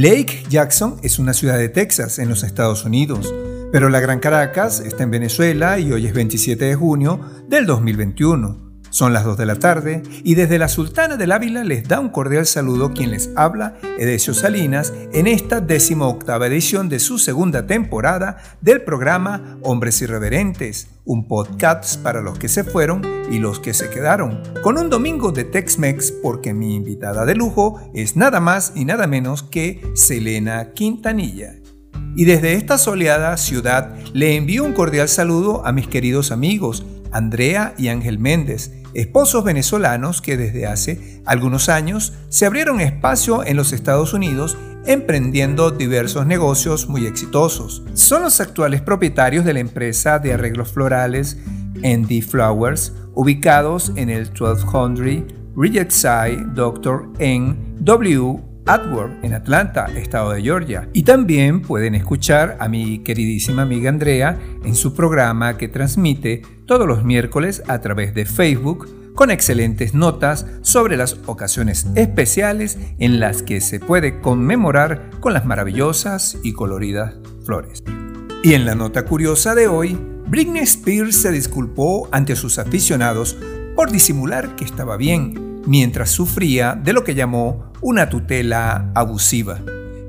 Lake Jackson es una ciudad de Texas, en los Estados Unidos, pero la Gran Caracas está en Venezuela y hoy es 27 de junio del 2021. Son las 2 de la tarde y desde la Sultana del Ávila les da un cordial saludo quien les habla, Edesio Salinas, en esta décimo octava edición de su segunda temporada del programa Hombres Irreverentes, un podcast para los que se fueron y los que se quedaron, con un domingo de Tex-Mex porque mi invitada de lujo es nada más y nada menos que Selena Quintanilla. Y desde esta soleada ciudad le envío un cordial saludo a mis queridos amigos, Andrea y Ángel Méndez, esposos venezolanos que desde hace algunos años se abrieron espacio en los Estados Unidos emprendiendo diversos negocios muy exitosos. Son los actuales propietarios de la empresa de arreglos florales ND Flowers, ubicados en el 1200 Side Dr. N. W. Atworth en Atlanta, estado de Georgia. Y también pueden escuchar a mi queridísima amiga Andrea en su programa que transmite todos los miércoles a través de Facebook con excelentes notas sobre las ocasiones especiales en las que se puede conmemorar con las maravillosas y coloridas flores. Y en la nota curiosa de hoy, Britney Spears se disculpó ante sus aficionados por disimular que estaba bien mientras sufría de lo que llamó una tutela abusiva.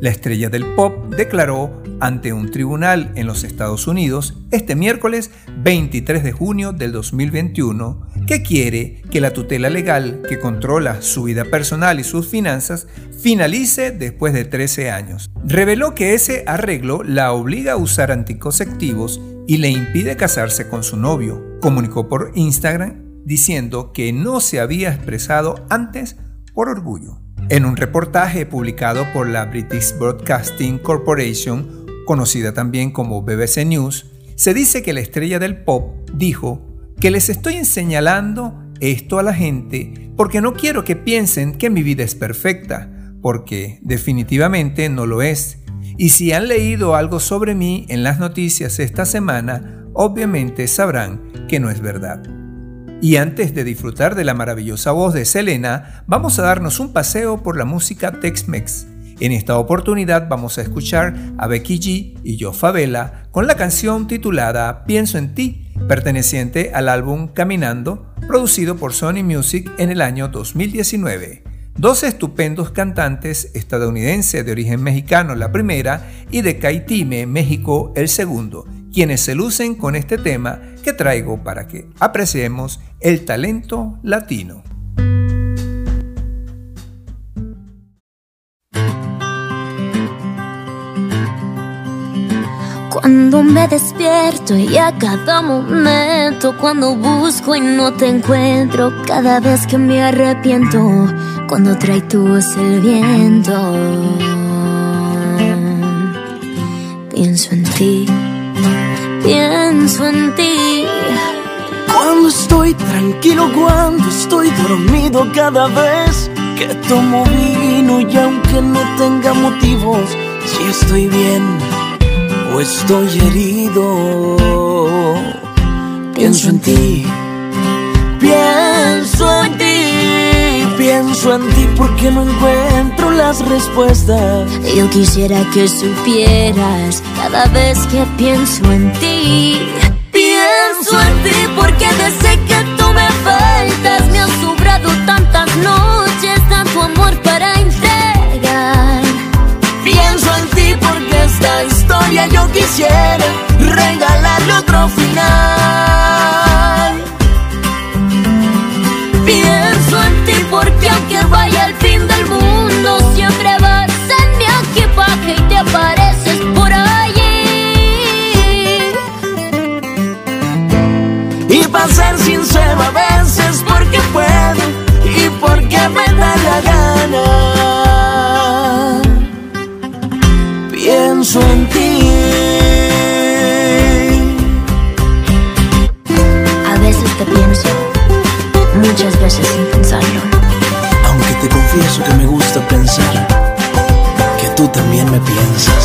La estrella del pop declaró ante un tribunal en los Estados Unidos este miércoles 23 de junio del 2021 que quiere que la tutela legal que controla su vida personal y sus finanzas finalice después de 13 años. Reveló que ese arreglo la obliga a usar anticonceptivos y le impide casarse con su novio. Comunicó por Instagram diciendo que no se había expresado antes por orgullo. En un reportaje publicado por la British Broadcasting Corporation, conocida también como BBC News, se dice que la estrella del pop dijo que les estoy señalando esto a la gente porque no quiero que piensen que mi vida es perfecta, porque definitivamente no lo es. Y si han leído algo sobre mí en las noticias esta semana, obviamente sabrán que no es verdad. Y antes de disfrutar de la maravillosa voz de Selena, vamos a darnos un paseo por la música Tex-Mex. En esta oportunidad vamos a escuchar a Becky G y Joe Favela con la canción titulada Pienso en ti, perteneciente al álbum Caminando, producido por Sony Music en el año 2019. Dos estupendos cantantes estadounidenses de origen mexicano la primera y de Caitime, México el segundo, quienes se lucen con este tema que traigo para que apreciemos el talento latino. Cuando me despierto y a cada momento, cuando busco y no te encuentro, cada vez que me arrepiento, cuando trae tu voz el viento, pienso en ti pienso en ti. Cuando estoy tranquilo, cuando estoy dormido, cada vez que tomo vino y aunque no tenga motivos, si estoy bien o estoy herido, pienso en ti, pienso en ti. Pienso en ti porque no encuentro las respuestas. Yo quisiera que supieras cada vez que pienso en ti. Pienso en ti porque desde que tú me faltas me han sobrado tantas noches, tanto amor para entregar. Pienso en ti porque esta historia yo quisiera regalarle otro final. Pienso en ti. A veces te pienso, muchas veces sin pensarlo. Aunque te confieso que me gusta pensar que tú también me piensas,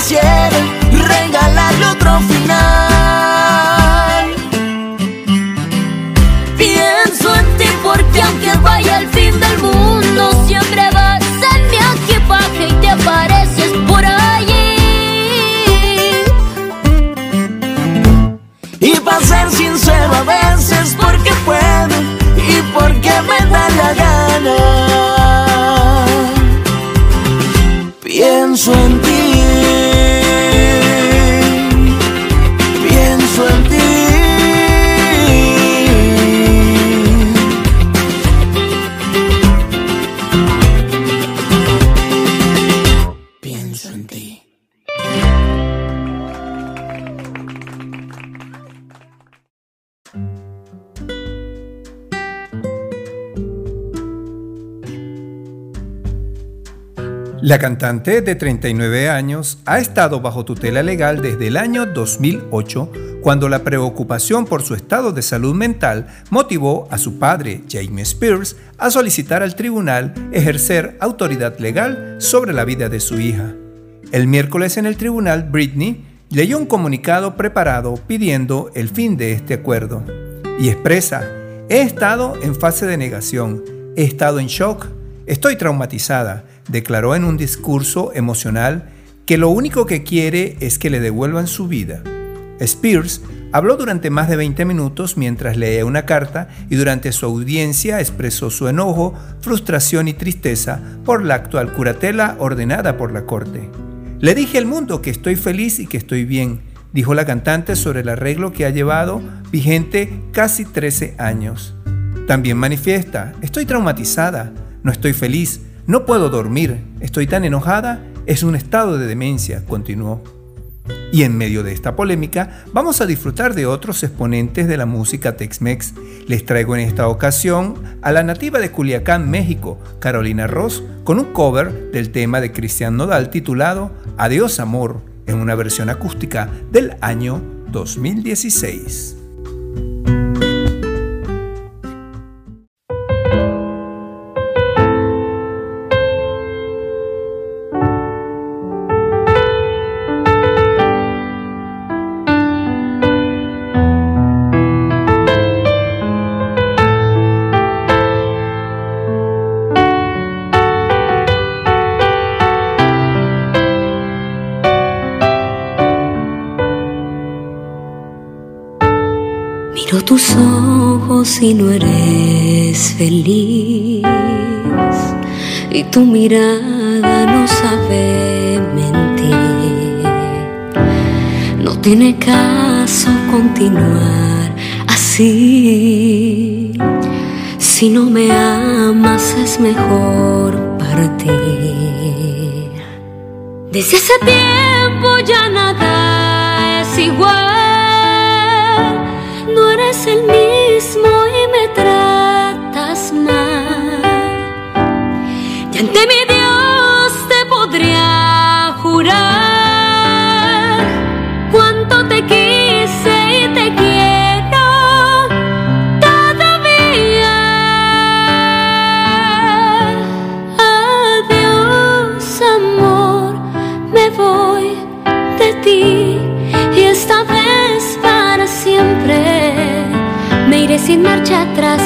quisiera regalarle otro final. La cantante de 39 años ha estado bajo tutela legal desde el año 2008, cuando la preocupación por su estado de salud mental motivó a su padre, James Spears, a solicitar al tribunal ejercer autoridad legal sobre la vida de su hija. El miércoles en el tribunal, Britney leyó un comunicado preparado pidiendo el fin de este acuerdo. Y expresa, he estado en fase de negación, he estado en shock, estoy traumatizada, declaró en un discurso emocional que lo único que quiere es que le devuelvan su vida. Spears habló durante más de 20 minutos mientras leía una carta y durante su audiencia expresó su enojo, frustración y tristeza por la actual curatela ordenada por la Corte. Le dije al mundo que estoy feliz y que estoy bien, dijo la cantante sobre el arreglo que ha llevado vigente casi 13 años. También manifiesta, estoy traumatizada, no estoy feliz, no puedo dormir, estoy tan enojada, es un estado de demencia, continuó. Y en medio de esta polémica, vamos a disfrutar de otros exponentes de la música Tex-Mex. Les traigo en esta ocasión a la nativa de Culiacán, México, Carolina Ross, con un cover del tema de Cristian Nodal titulado Adiós Amor, en una versión acústica del año 2016. Y no eres feliz. Y tu mirada no sabe mentir. No tiene caso continuar así. Si no me amas es mejor partir. Desde hace tiempo ya nada es igual. No eres el mismo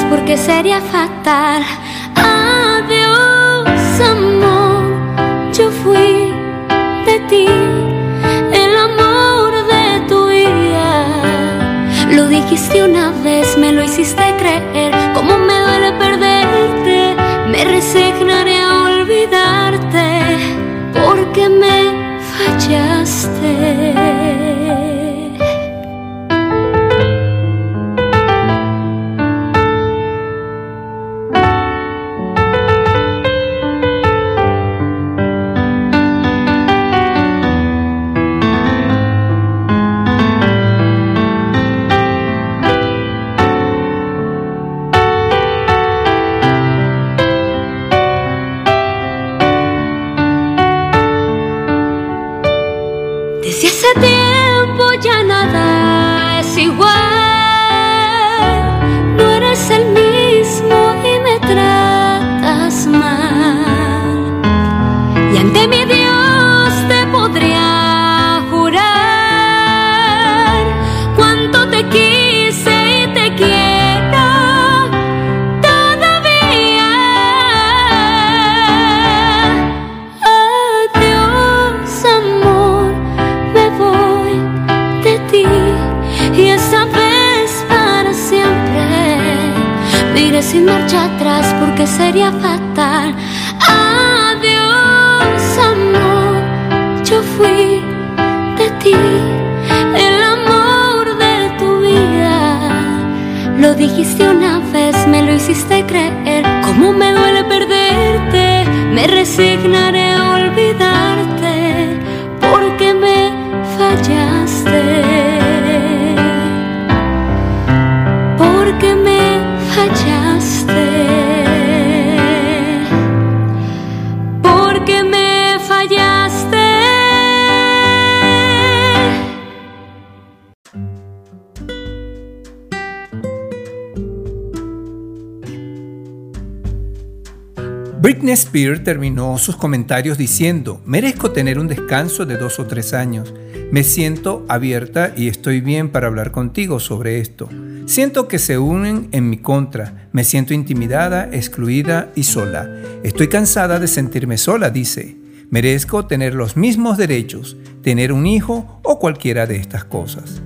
porque sería fatal. Adiós, amor, yo fui de ti, el amor de tu vida. Lo dijiste una vez, me lo hiciste creer, como me duele perderte, me resignaré a olvidarte porque me fallaste. Spears terminó sus comentarios diciendo, merezco tener un descanso de dos o tres años. Me siento abierta y estoy bien para hablar contigo sobre esto. Siento que se unen en mi contra. Me siento intimidada, excluida y sola. Estoy cansada de sentirme sola, dice. Merezco tener los mismos derechos, tener un hijo o cualquiera de estas cosas.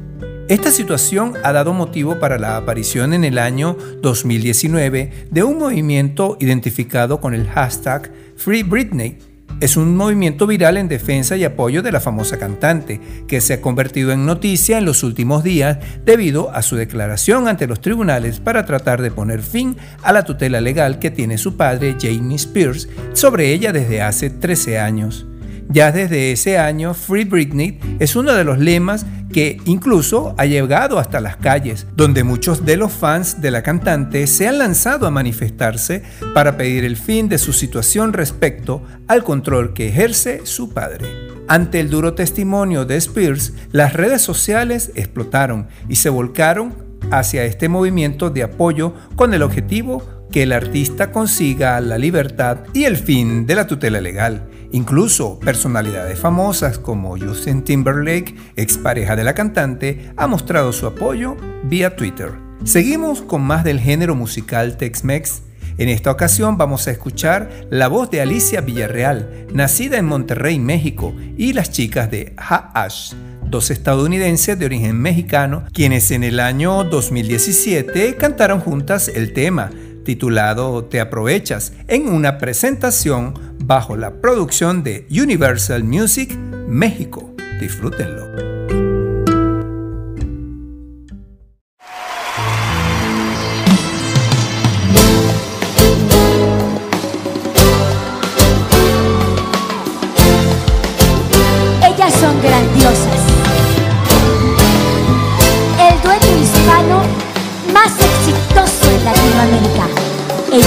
Esta situación ha dado motivo para la aparición en el año 2019 de un movimiento identificado con el hashtag Free Britney. Es un movimiento viral en defensa y apoyo de la famosa cantante, que se ha convertido en noticia en los últimos días debido a su declaración ante los tribunales para tratar de poner fin a la tutela legal que tiene su padre Jamie Spears sobre ella desde hace 13 años. Ya desde ese año, Free Britney es uno de los lemas que incluso ha llegado hasta las calles, donde muchos de los fans de la cantante se han lanzado a manifestarse para pedir el fin de su situación respecto al control que ejerce su padre. Ante el duro testimonio de Spears, las redes sociales explotaron y se volcaron hacia este movimiento de apoyo con el objetivo que el artista consiga la libertad y el fin de la tutela legal. Incluso personalidades famosas como Justin Timberlake, expareja de la cantante, ha mostrado su apoyo vía Twitter. Seguimos con más del género musical Tex-Mex. En esta ocasión vamos a escuchar la voz de Alicia Villarreal, nacida en Monterrey, México, y las chicas de Ha-Ash, dos estadounidenses de origen mexicano, quienes en el año 2017 cantaron juntas el tema titulado Te aprovechas en una presentación bajo la producción de Universal Music México. Disfrútenlo.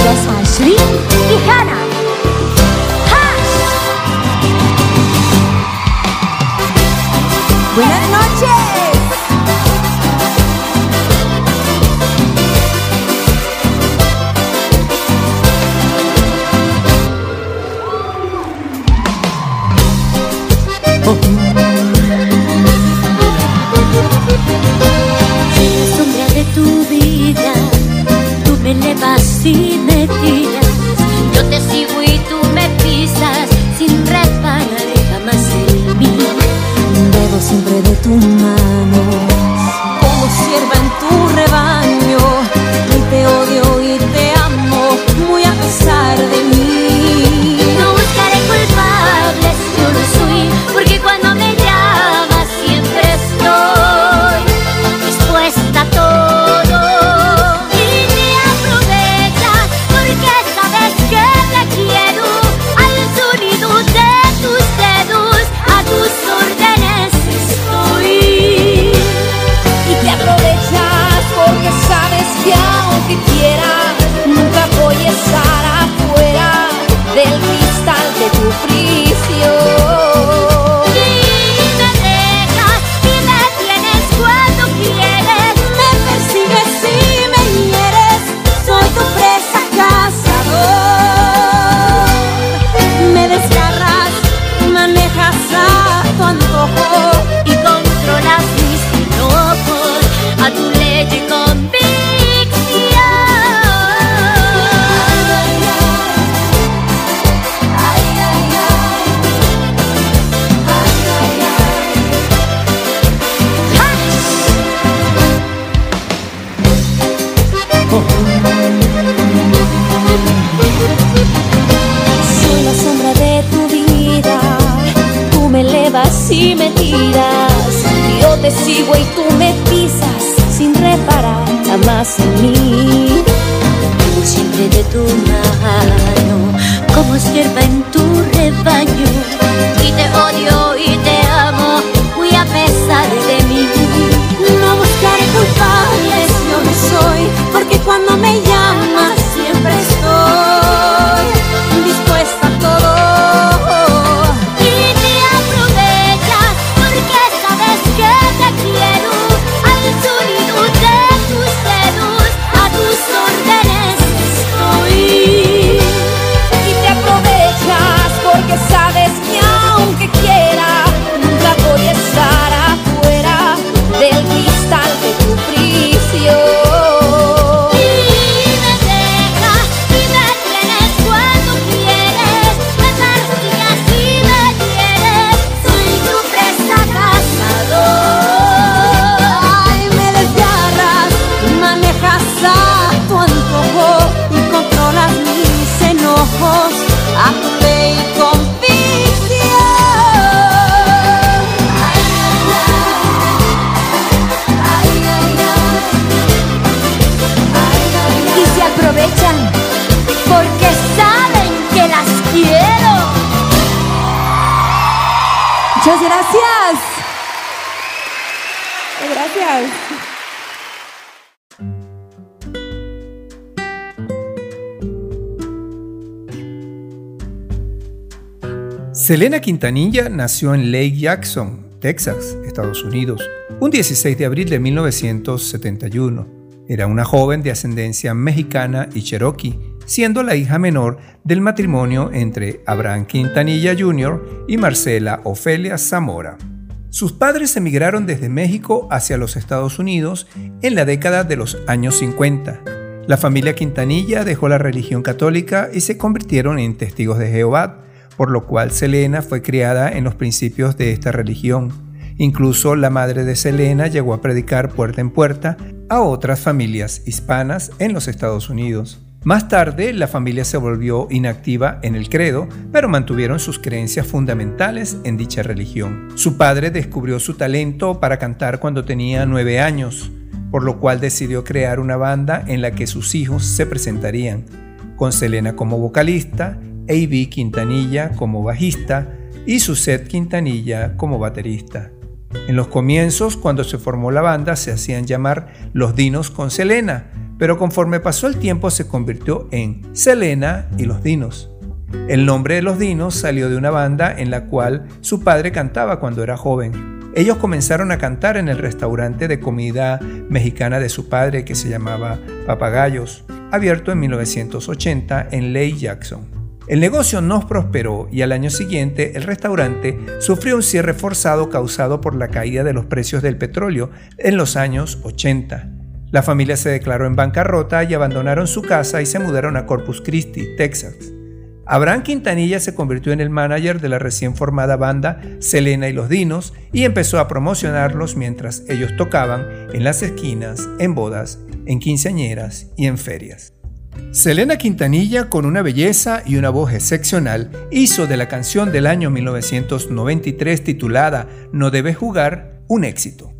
jest on Slim i Buenas noches! Muchas gracias. Gracias. Selena Quintanilla nació en Lake Jackson, Texas, Estados Unidos, un 16 de abril de 1971. Era una joven de ascendencia mexicana y cherokee, siendo la hija menor del matrimonio entre Abraham Quintanilla Jr. y Marcela Ofelia Zamora. Sus padres emigraron desde México hacia los Estados Unidos en la década de los años 50. La familia Quintanilla dejó la religión católica y se convirtieron en testigos de Jehová, por lo cual Selena fue criada en los principios de esta religión. Incluso la madre de Selena llegó a predicar puerta en puerta a otras familias hispanas en los Estados Unidos. Más tarde, la familia se volvió inactiva en el credo, pero mantuvieron sus creencias fundamentales en dicha religión. Su padre descubrió su talento para cantar cuando tenía nueve años, por lo cual decidió crear una banda en la que sus hijos se presentarían, con Selena como vocalista, A.B. Quintanilla como bajista y Suzette Quintanilla como baterista. En los comienzos, cuando se formó la banda, se hacían llamar Los Dinos con Selena, pero conforme pasó el tiempo se convirtió en Selena y Los Dinos. El nombre de Los Dinos salió de una banda en la cual su padre cantaba cuando era joven. Ellos comenzaron a cantar en el restaurante de comida mexicana de su padre que se llamaba Papagayos, abierto en 1980 en Lake Jackson. El negocio no prosperó y al año siguiente el restaurante sufrió un cierre forzado causado por la caída de los precios del petróleo en los años 80. La familia se declaró en bancarrota y abandonaron su casa y se mudaron a Corpus Christi, Texas. Abraham Quintanilla se convirtió en el manager de la recién formada banda Selena y los Dinos y empezó a promocionarlos mientras ellos tocaban en las esquinas, en bodas, en quinceañeras y en ferias. Selena Quintanilla, con una belleza y una voz excepcional, hizo de la canción del año 1993 titulada No debes jugar un éxito.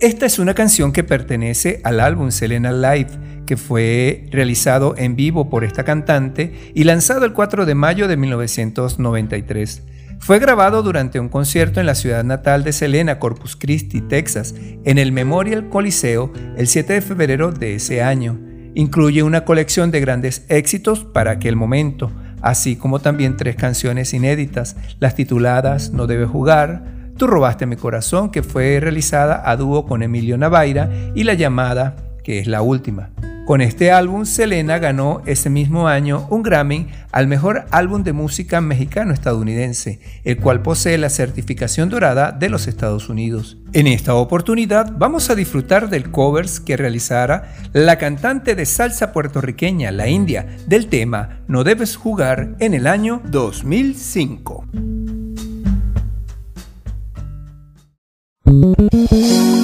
Esta es una canción que pertenece al álbum Selena Live, que fue realizado en vivo por esta cantante y lanzado el 4 de mayo de 1993. Fue grabado durante un concierto en la ciudad natal de Selena, Corpus Christi, Texas, en el Memorial Coliseo el 7 de febrero de ese año. Incluye una colección de grandes éxitos para aquel momento, así como también tres canciones inéditas, las tituladas No debes jugar, Tú robaste mi corazón, que fue realizada a dúo con Emilio Navaira, y La llamada, que es la última. Con este álbum, Selena ganó ese mismo año un Grammy al mejor álbum de música mexicano-estadounidense, el cual posee la certificación dorada de los Estados Unidos. En esta oportunidad vamos a disfrutar del covers que realizara la cantante de salsa puertorriqueña La India del tema No debes jugar en el año 2005. Debes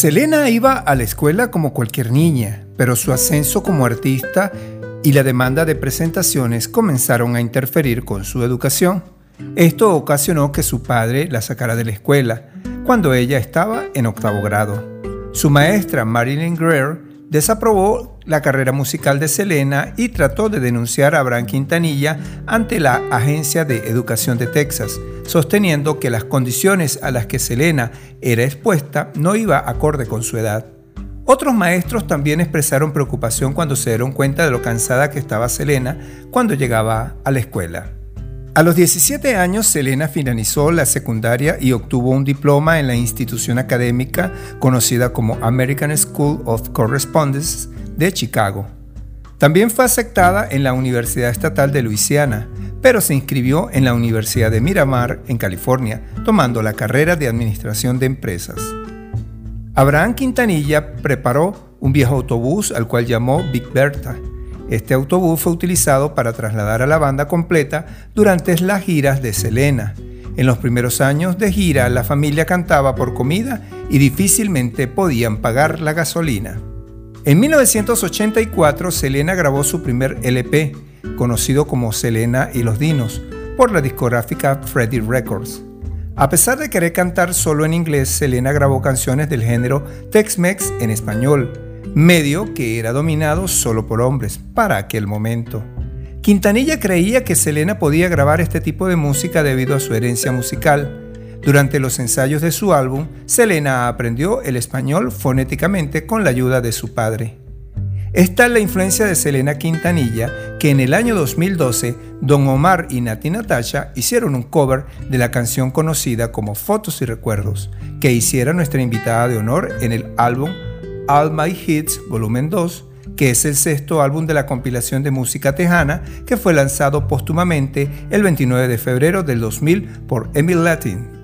Selena iba a la escuela como cualquier niña, pero su ascenso como artista y la demanda de presentaciones comenzaron a interferir con su educación. Esto ocasionó que su padre la sacara de la escuela cuando ella estaba en octavo grado. Su maestra Marilyn Greer desaprobó la carrera musical de Selena y trató de denunciar a Abraham Quintanilla ante la Agencia de Educación de Texas, sosteniendo que las condiciones a las que Selena era expuesta no iba acorde con su edad. Otros maestros también expresaron preocupación cuando se dieron cuenta de lo cansada que estaba Selena cuando llegaba a la escuela. A los 17 años, Selena finalizó la secundaria y obtuvo un diploma en la institución académica conocida como American School of Correspondence de Chicago. También fue aceptada en la Universidad Estatal de Luisiana, pero se inscribió en la Universidad de Miramar, en California, tomando la carrera de Administración de Empresas. Abraham Quintanilla preparó un viejo autobús al cual llamó Big Bertha. Este autobús fue utilizado para trasladar a la banda completa durante las giras de Selena. En los primeros años de gira, la familia cantaba por comida y difícilmente podían pagar la gasolina. En 1984, Selena grabó su primer LP, conocido como Selena y los Dinos, por la discográfica Freddie Records. A pesar de querer cantar solo en inglés, Selena grabó canciones del género Tex-Mex en español, medio que era dominado solo por hombres para aquel momento. Quintanilla creía que Selena podía grabar este tipo de música debido a su herencia musical. Durante los ensayos de su álbum, Selena aprendió el español fonéticamente con la ayuda de su padre. Esta es la influencia de Selena Quintanilla, que en el año 2012 Don Omar y Nati Natasha hicieron un cover de la canción conocida como Fotos y Recuerdos, que hiciera nuestra invitada de honor en el álbum All My Hits Volumen 2, que es el sexto álbum de la compilación de música tejana que fue lanzado póstumamente el 29 de febrero del 2000 por Emil Latin.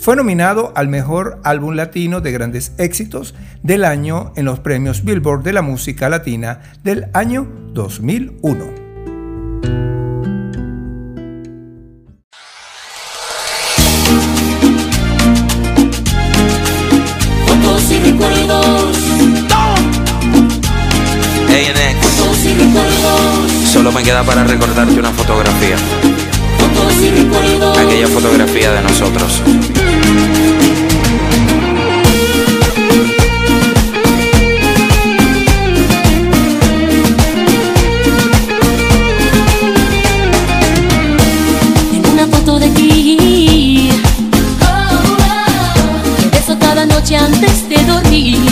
Fue nominado al mejor álbum latino de grandes éxitos del año en los premios Billboard de la música latina del año 2001. Fotos y recuerdos, ANX, fotos y recuerdos, solo me queda para recordarte una fotografía, fotos y recuerdos. aquella fotografía de nosotros. Noche antes de dormir.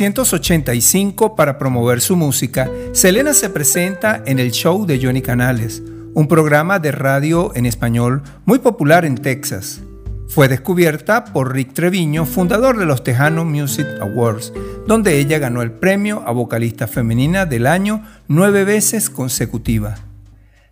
1985, para promover su música, Selena se presenta en el show de Johnny Canales, un programa de radio en español muy popular en Texas. Fue descubierta por Rick Treviño, fundador de los Tejano Music Awards, donde ella ganó el premio a vocalista femenina del año nueve veces consecutiva.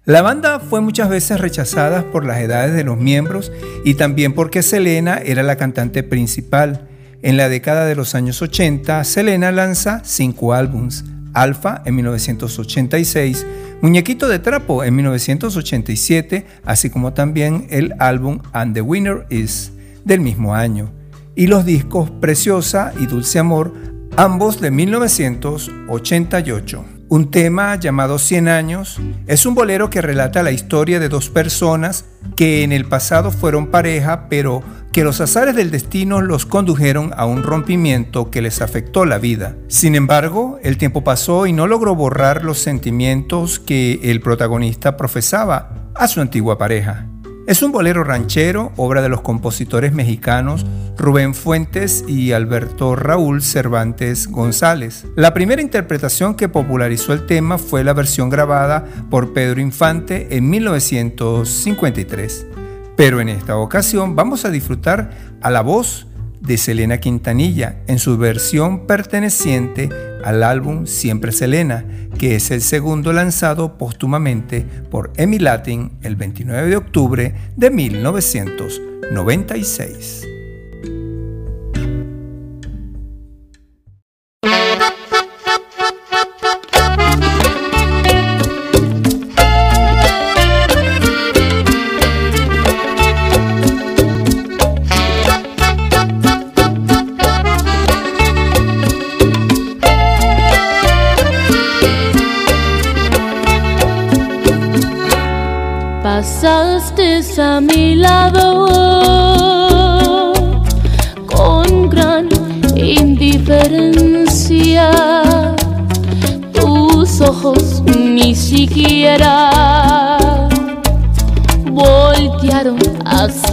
La banda fue muchas veces rechazada por las edades de los miembros y también porque Selena era la cantante principal. En la década de los años 80, Selena lanza cinco álbums. Alpha en 1986, Muñequito de Trapo en 1987, así como también el álbum And the Winner Is del mismo año, y los discos Preciosa y Dulce Amor, ambos de 1988. Un tema llamado 100 años es un bolero que relata la historia de dos personas que en el pasado fueron pareja, pero que los azares del destino los condujeron a un rompimiento que les afectó la vida. Sin embargo, el tiempo pasó y no logró borrar los sentimientos que el protagonista profesaba a su antigua pareja. Es un bolero ranchero, obra de los compositores mexicanos Rubén Fuentes y Alberto Raúl Cervantes González. La primera interpretación que popularizó el tema fue la versión grabada por Pedro Infante en 1953. Pero en esta ocasión vamos a disfrutar a la voz de Selena Quintanilla en su versión perteneciente al álbum Siempre Selena, que es el segundo lanzado póstumamente por Emi Latin el 29 de octubre de 1996.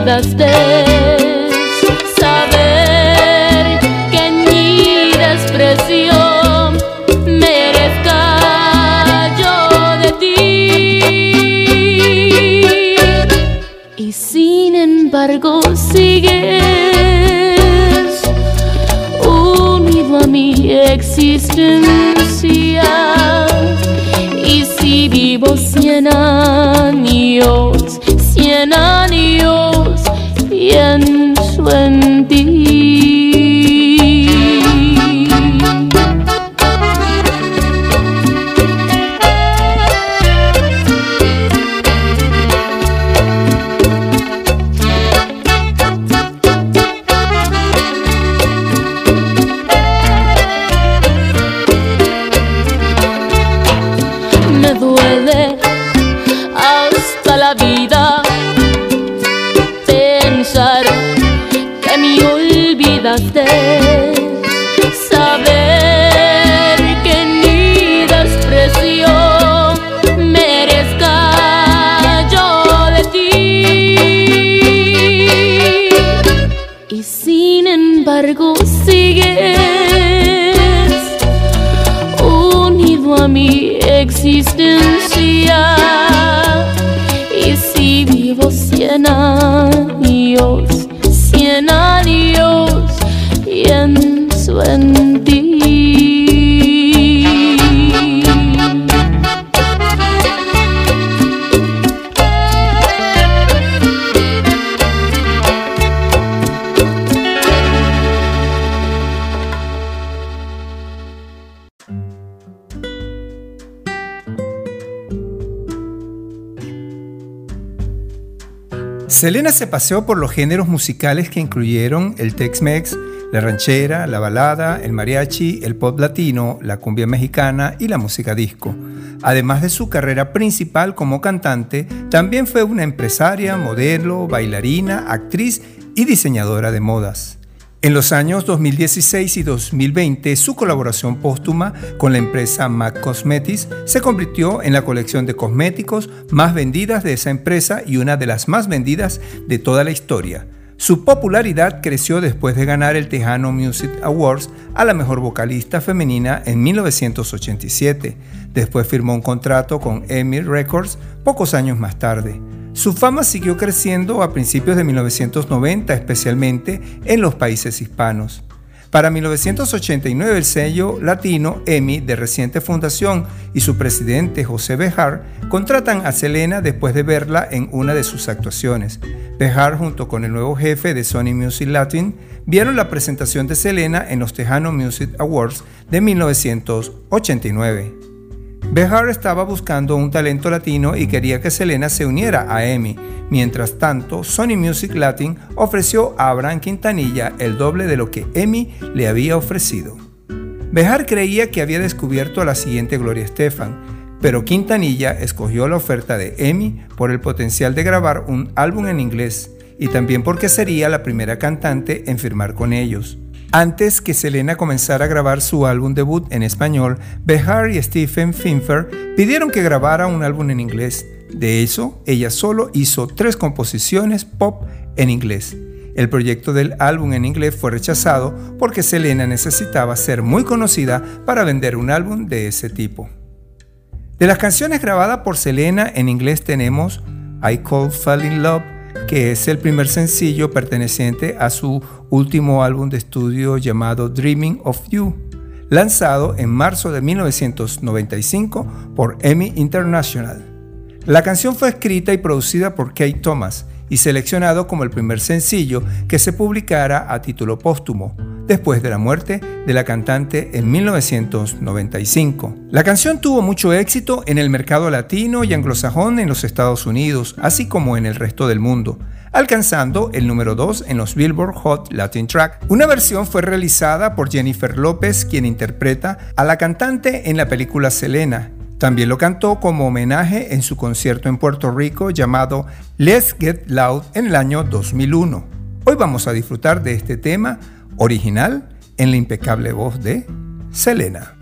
olvidaste. Saber que ni desprecio merezca yo de ti. Y sin embargo sigues unido a mi existencia. Y si vivo cien años, cien años, cien años, pienso en ti. Selena se paseó por los géneros musicales que incluyeron el Tex-Mex, la ranchera, la balada, el mariachi, el pop latino, la cumbia mexicana y la música disco. Además de su carrera principal como cantante, también fue una empresaria, modelo, bailarina, actriz y diseñadora de modas. En los años 2016 y 2020, su colaboración póstuma con la empresa MAC Cosmetics se convirtió en la colección de cosméticos más vendidas de esa empresa y una de las más vendidas de toda la historia. Su popularidad creció después de ganar el Tejano Music Awards a la mejor vocalista femenina en 1987. Después firmó un contrato con EMI Records pocos años más tarde. Su fama siguió creciendo a principios de 1990, especialmente en los países hispanos. Para 1989 el sello latino EMI de reciente fundación y su presidente José Bejar contratan a Selena después de verla en una de sus actuaciones. Bejar junto con el nuevo jefe de Sony Music Latin vieron la presentación de Selena en los Tejano Music Awards de 1989. Behar estaba buscando un talento latino y quería que Selena se uniera a EMI. Mientras tanto, Sony Music Latin ofreció a Abraham Quintanilla el doble de lo que EMI le había ofrecido. Behar creía que había descubierto a la siguiente Gloria Estefan, pero Quintanilla escogió la oferta de EMI por el potencial de grabar un álbum en inglés y también porque sería la primera cantante en firmar con ellos. Antes que Selena comenzara a grabar su álbum debut en español, Behar y Stephen Finfer pidieron que grabara un álbum en inglés. De eso, ella solo hizo tres composiciones pop en inglés. El proyecto del álbum en inglés fue rechazado porque Selena necesitaba ser muy conocida para vender un álbum de ese tipo. De las canciones grabadas por Selena en inglés tenemos I Call Fall in Love, que es el primer sencillo perteneciente a su último álbum de estudio llamado Dreaming of You, lanzado en marzo de 1995 por EMI International. La canción fue escrita y producida por Kate Thomas y seleccionado como el primer sencillo que se publicara a título póstumo, después de la muerte de la cantante en 1995. La canción tuvo mucho éxito en el mercado latino y anglosajón en los Estados Unidos, así como en el resto del mundo, alcanzando el número 2 en los Billboard Hot Latin Track. Una versión fue realizada por Jennifer López, quien interpreta a la cantante en la película Selena. También lo cantó como homenaje en su concierto en Puerto Rico llamado Let's Get Loud en el año 2001. Hoy vamos a disfrutar de este tema original en la impecable voz de Selena.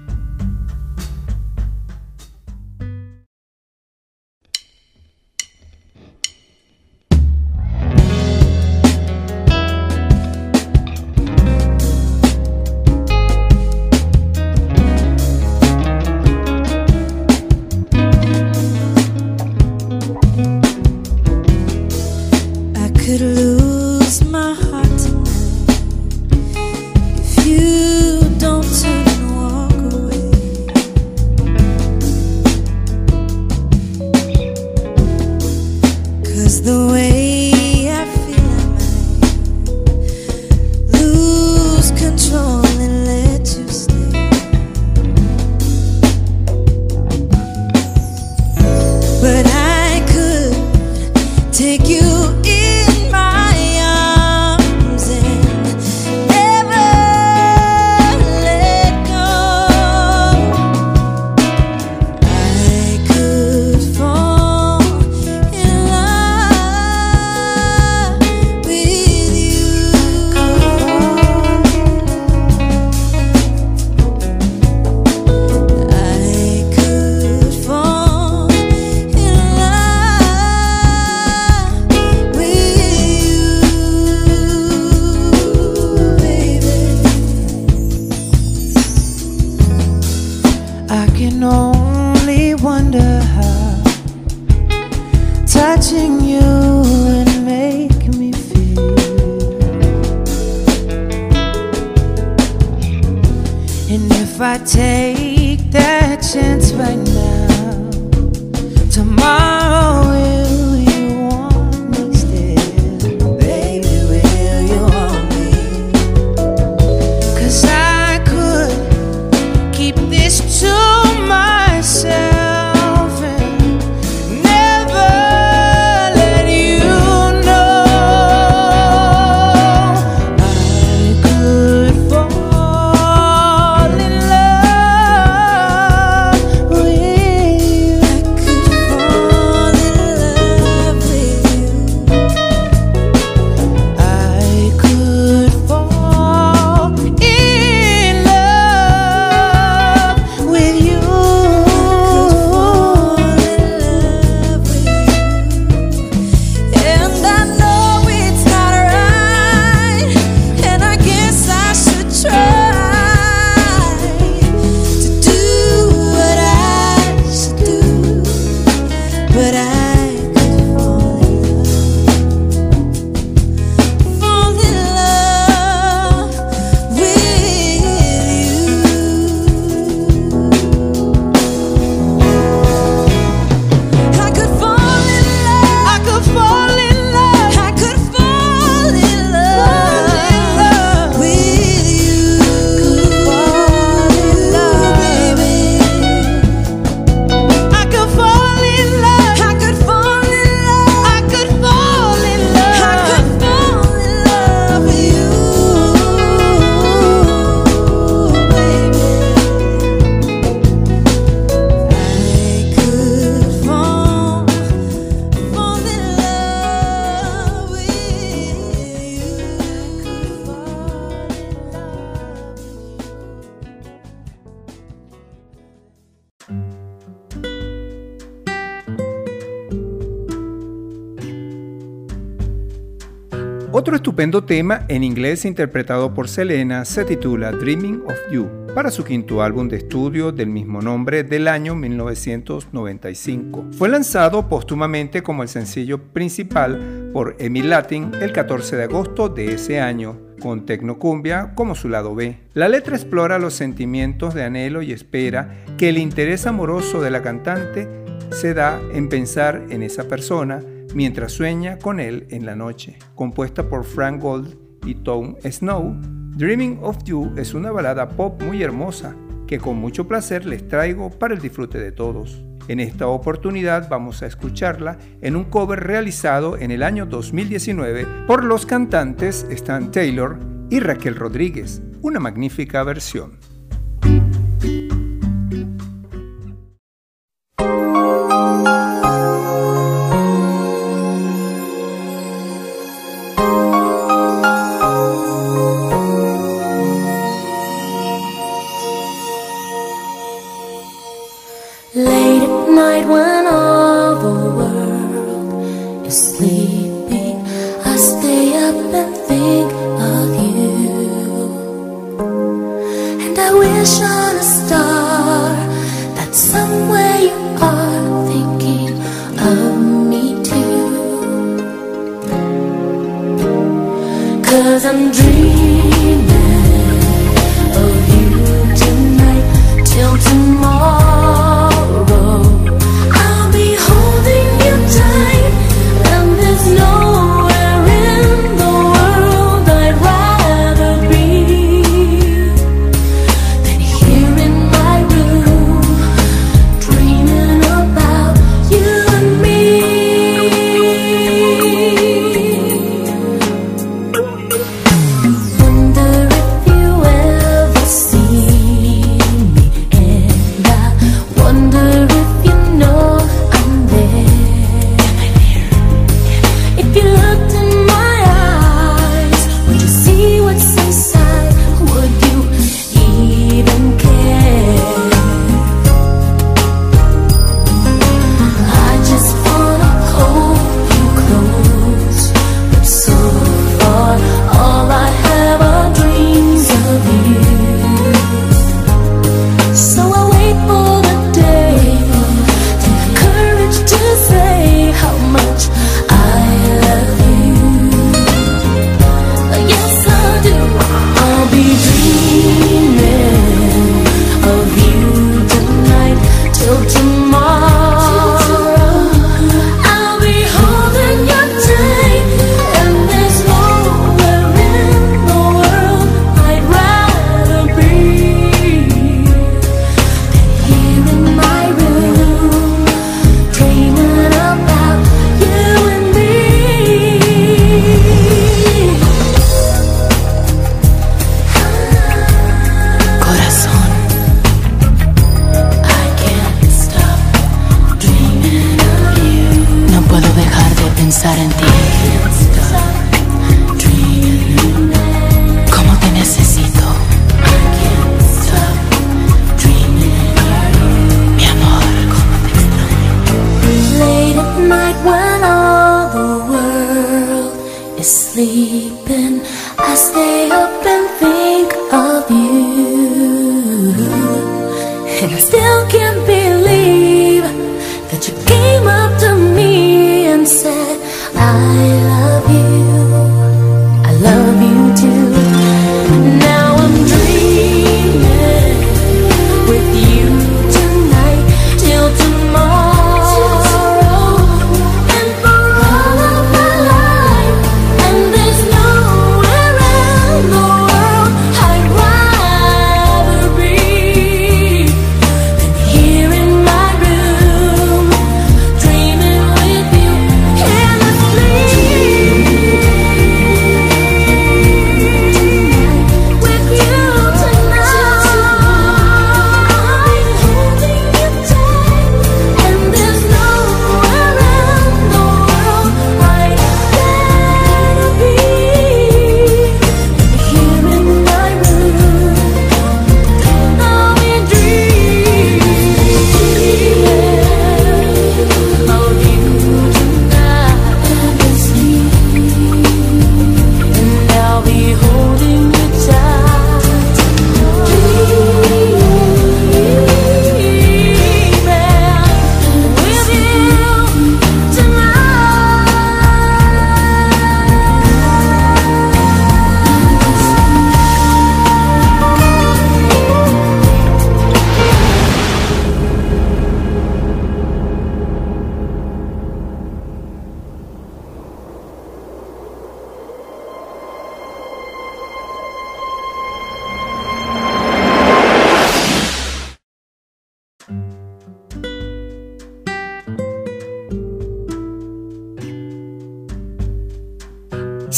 Estupendo tema en inglés interpretado por Selena se titula Dreaming of You para su quinto álbum de estudio del mismo nombre del año 1995. Fue lanzado póstumamente como el sencillo principal por Emil Latin el 14 de agosto de ese año, con Tecnocumbia como su lado B. La letra explora los sentimientos de anhelo y espera que el interés amoroso de la cantante se da en pensar en esa persona mientras sueña con él en la noche. Compuesta por Frank Gold y Tom Snow, Dreaming of You es una balada pop muy hermosa que con mucho placer les traigo para el disfrute de todos. En esta oportunidad vamos a escucharla en un cover realizado en el año 2019 por los cantantes Stan Taylor y Raquel Rodríguez, una magnífica versión.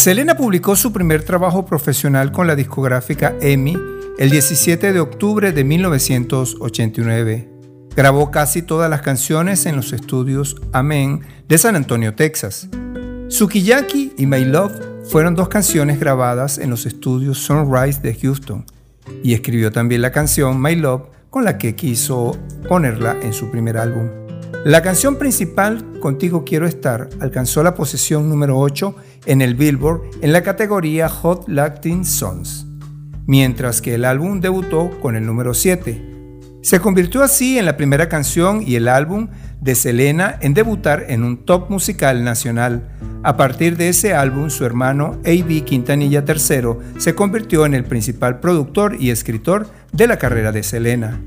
Selena publicó su primer trabajo profesional con la discográfica EMI el 17 de octubre de 1989. Grabó casi todas las canciones en los estudios Amén de San Antonio, Texas. Sukiyaki y My Love fueron dos canciones grabadas en los estudios Sunrise de Houston y escribió también la canción My Love con la que quiso ponerla en su primer álbum. La canción principal, Contigo Quiero Estar, alcanzó la posición número 8 en el Billboard en la categoría Hot Latin Songs, mientras que el álbum debutó con el número 7. Se convirtió así en la primera canción y el álbum de Selena en debutar en un top musical nacional, A partir de ese álbum, su hermano A.B. Quintanilla III se convirtió en el principal productor y escritor de la carrera de Selena.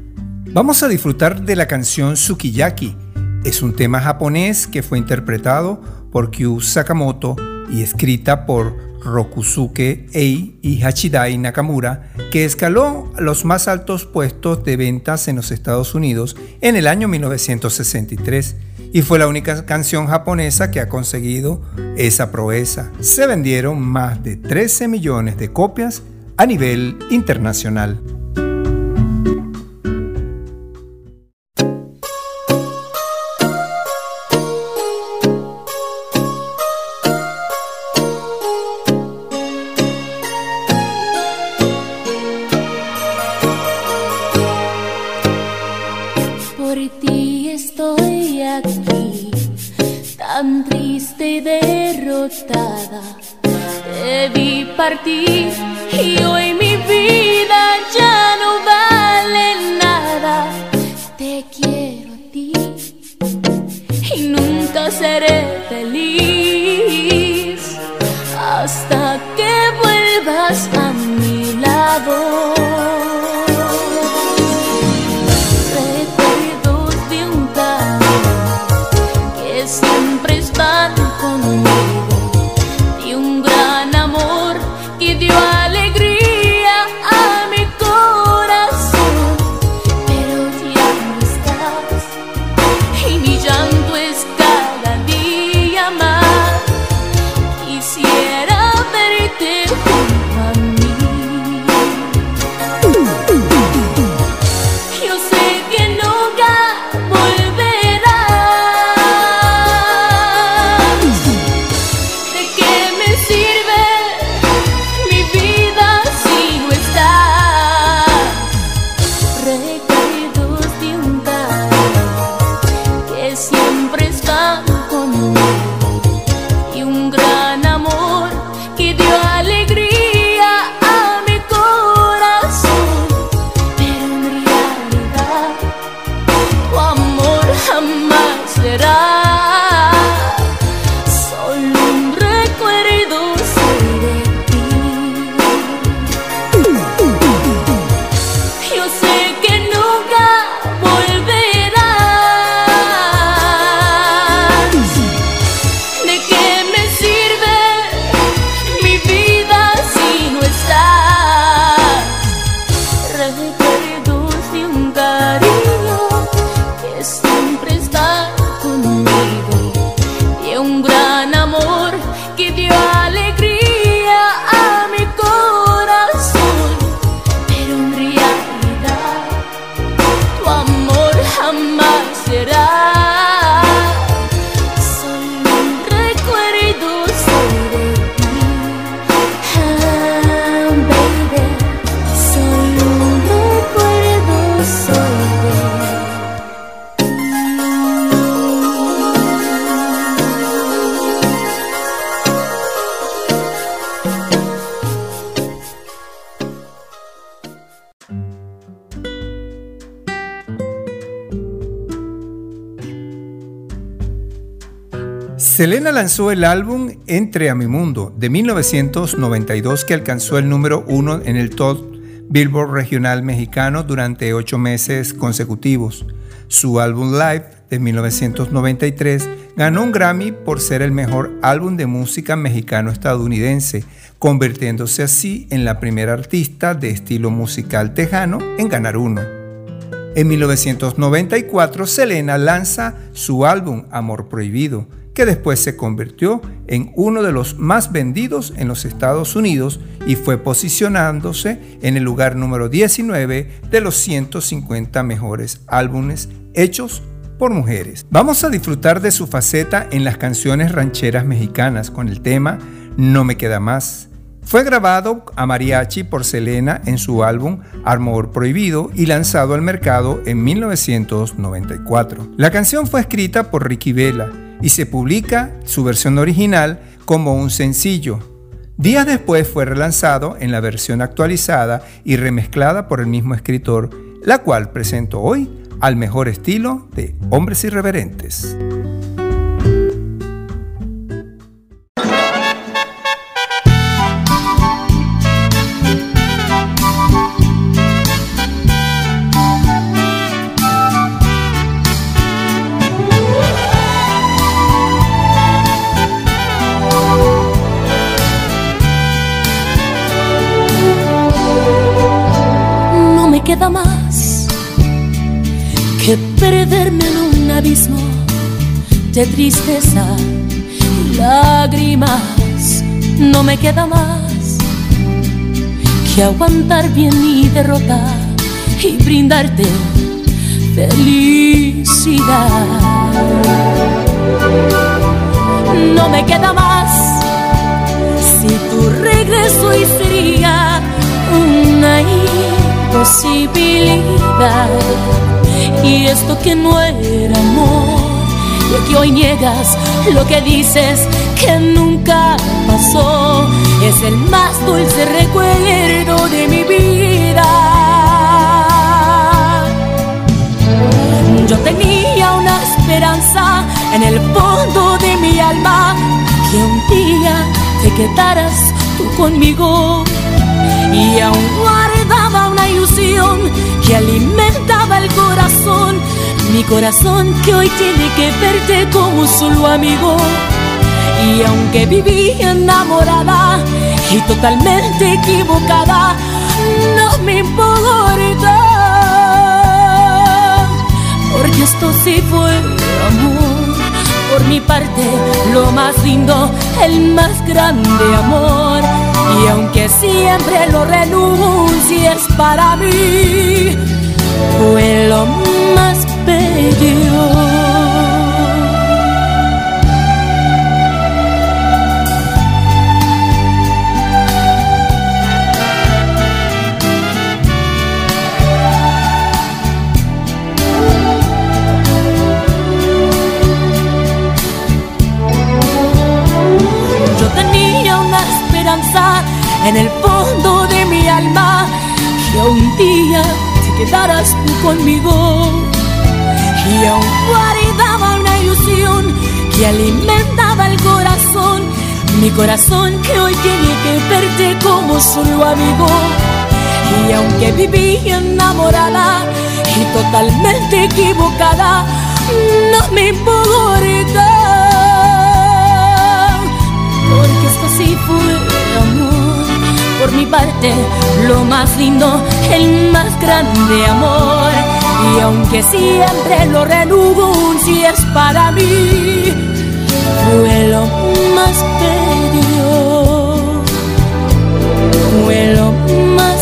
Vamos a disfrutar de la canción Sukiyaki. Es un tema japonés que fue interpretado por Kyu Sakamoto y escrita por Rokusuke Ei y Hachidai Nakamura, que escaló los más altos puestos de ventas en los Estados Unidos en el año 1963 y fue la única canción japonesa que ha conseguido esa proeza. Se vendieron más de 13 millones de copias a nivel internacional. Vi Selena lanzó el álbum Entre a mi mundo de 1992 que alcanzó el número uno en el top Billboard regional mexicano durante ocho meses consecutivos. Su álbum Live de 1993 ganó un Grammy por ser el mejor álbum de música mexicano-estadounidense, convirtiéndose así en la primera artista de estilo musical tejano en ganar uno. En 1994, Selena lanza su álbum Amor Prohibido, que después se convirtió en uno de los más vendidos en los Estados Unidos y fue posicionándose en el lugar número 19 de los 150 mejores álbumes hechos por mujeres. Vamos a disfrutar de su faceta en las canciones rancheras mexicanas con el tema No me queda más. Fue grabado a mariachi por Selena en su álbum Amor Prohibido y lanzado al mercado en 1994. La canción fue escrita por Ricky Vela y se publica su versión original como un sencillo. Días después fue relanzado en la versión actualizada y remezclada por el mismo escritor, la cual presento hoy al mejor estilo de Hombres Irreverentes. Perderme en un abismo de tristeza y lágrimas. No me queda más que aguantar bien mi derrota y brindarte felicidad. No me queda más si tu regreso y sería una imposibilidad. Y esto que no era amor, lo que hoy niegas, lo que dices que nunca pasó, es el más dulce recuerdo de mi vida. Yo tenía una esperanza en el fondo de mi alma que un día te quedaras tú conmigo. Y aún que alimentaba el corazón, mi corazón que hoy tiene que verte como solo amigo. Y aunque viví enamorada y totalmente equivocada, no me importa, porque esto sí fue amor por mi parte lo más lindo, el más grande amor. Y aunque siempre lo renuncies para mí, fue lo más bello. Corazón que hoy tiene que verte como solo amigo. Y aunque viví enamorada y totalmente equivocada no me importa porque esto sí fue por mi parte lo más lindo, el más grande amor. Y aunque siempre lo si es para mí, fue lo más bello, fue lo más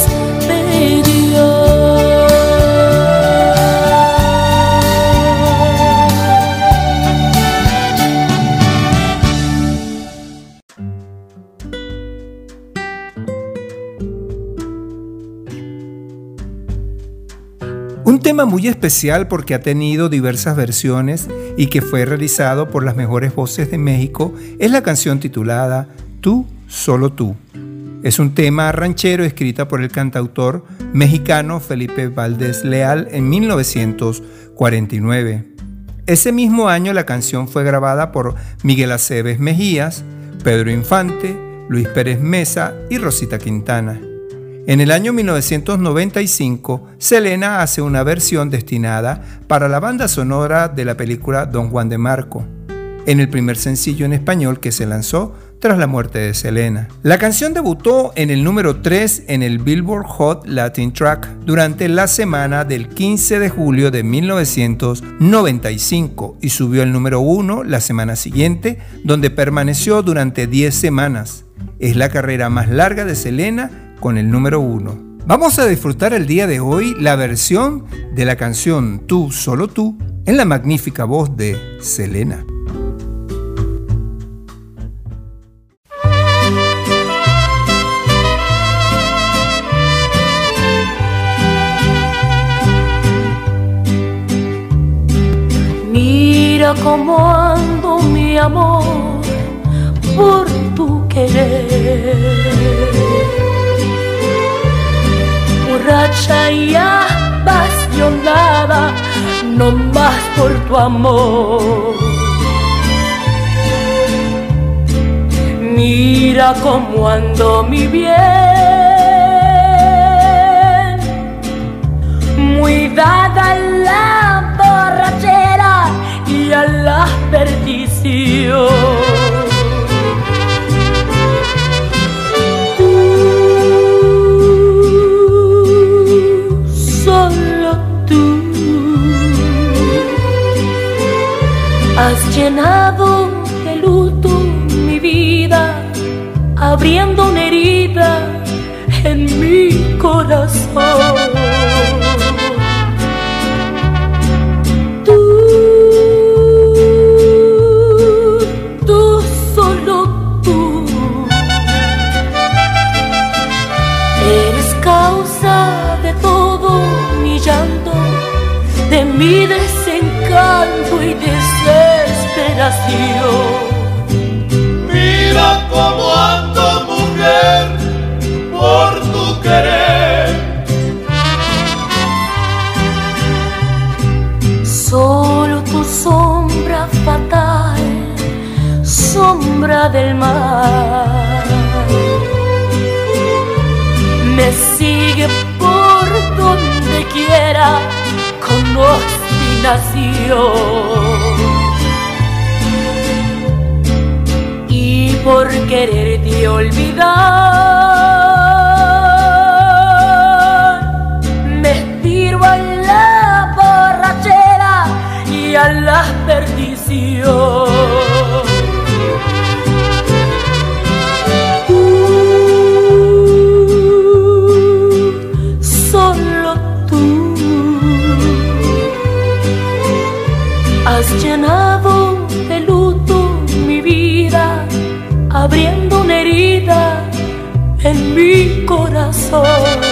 muy especial porque ha tenido diversas versiones y que fue realizado por las mejores voces de México es la canción titulada Tú, solo tú. Es un tema ranchero escrita por el cantautor mexicano Felipe Valdés Leal en 1949. Ese mismo año la canción fue grabada por Miguel Aceves Mejías, Pedro Infante, Luis Pérez Mesa y Rosita Quintana. En el año 1995, Selena hace una versión destinada para la banda sonora de la película Don Juan de Marco, en el primer sencillo en español que se lanzó tras la muerte de Selena. La canción debutó en el número 3 en el Billboard Hot Latin Track durante la semana del 15 de julio de 1995 y subió al número 1 la semana siguiente, donde permaneció durante 10 semanas. Es la carrera más larga de Selena con el número uno. Vamos a disfrutar el día de hoy la versión de la canción Tú, solo tú, en la magnífica voz de Selena. Mira cómo ando mi amor por tu querer borracha y apasionada, no más por tu amor. Mira cómo ando mi bien, muy dada la borrachera y a la perdición. Has llenado de luto mi vida, abriendo una herida en mi corazón. Tú, tú solo tú, eres causa de todo mi llanto, de mi desencanto desesperación. Mira cómo ando mujer por tu querer. Solo tu sombra fatal, sombra del mar, me sigue por donde quiera con obstinación. Por quererte olvidar. Me tiro a la borrachera y a la perdición. Corazón.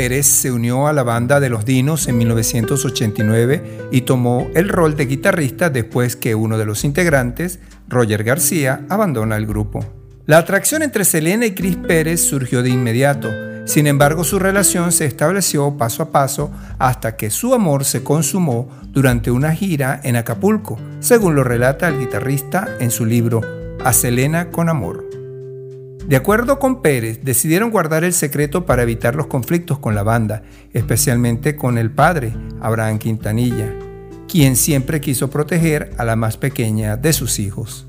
Pérez se unió a la banda de Los Dinos en 1989 y tomó el rol de guitarrista después que uno de los integrantes, Roger García, abandona el grupo. La atracción entre Selena y Chris Pérez surgió de inmediato, sin embargo su relación se estableció paso a paso hasta que su amor se consumó durante una gira en Acapulco, según lo relata el guitarrista en su libro A Selena con Amor. De acuerdo con Pérez, decidieron guardar el secreto para evitar los conflictos con la banda, especialmente con el padre, Abraham Quintanilla, quien siempre quiso proteger a la más pequeña de sus hijos.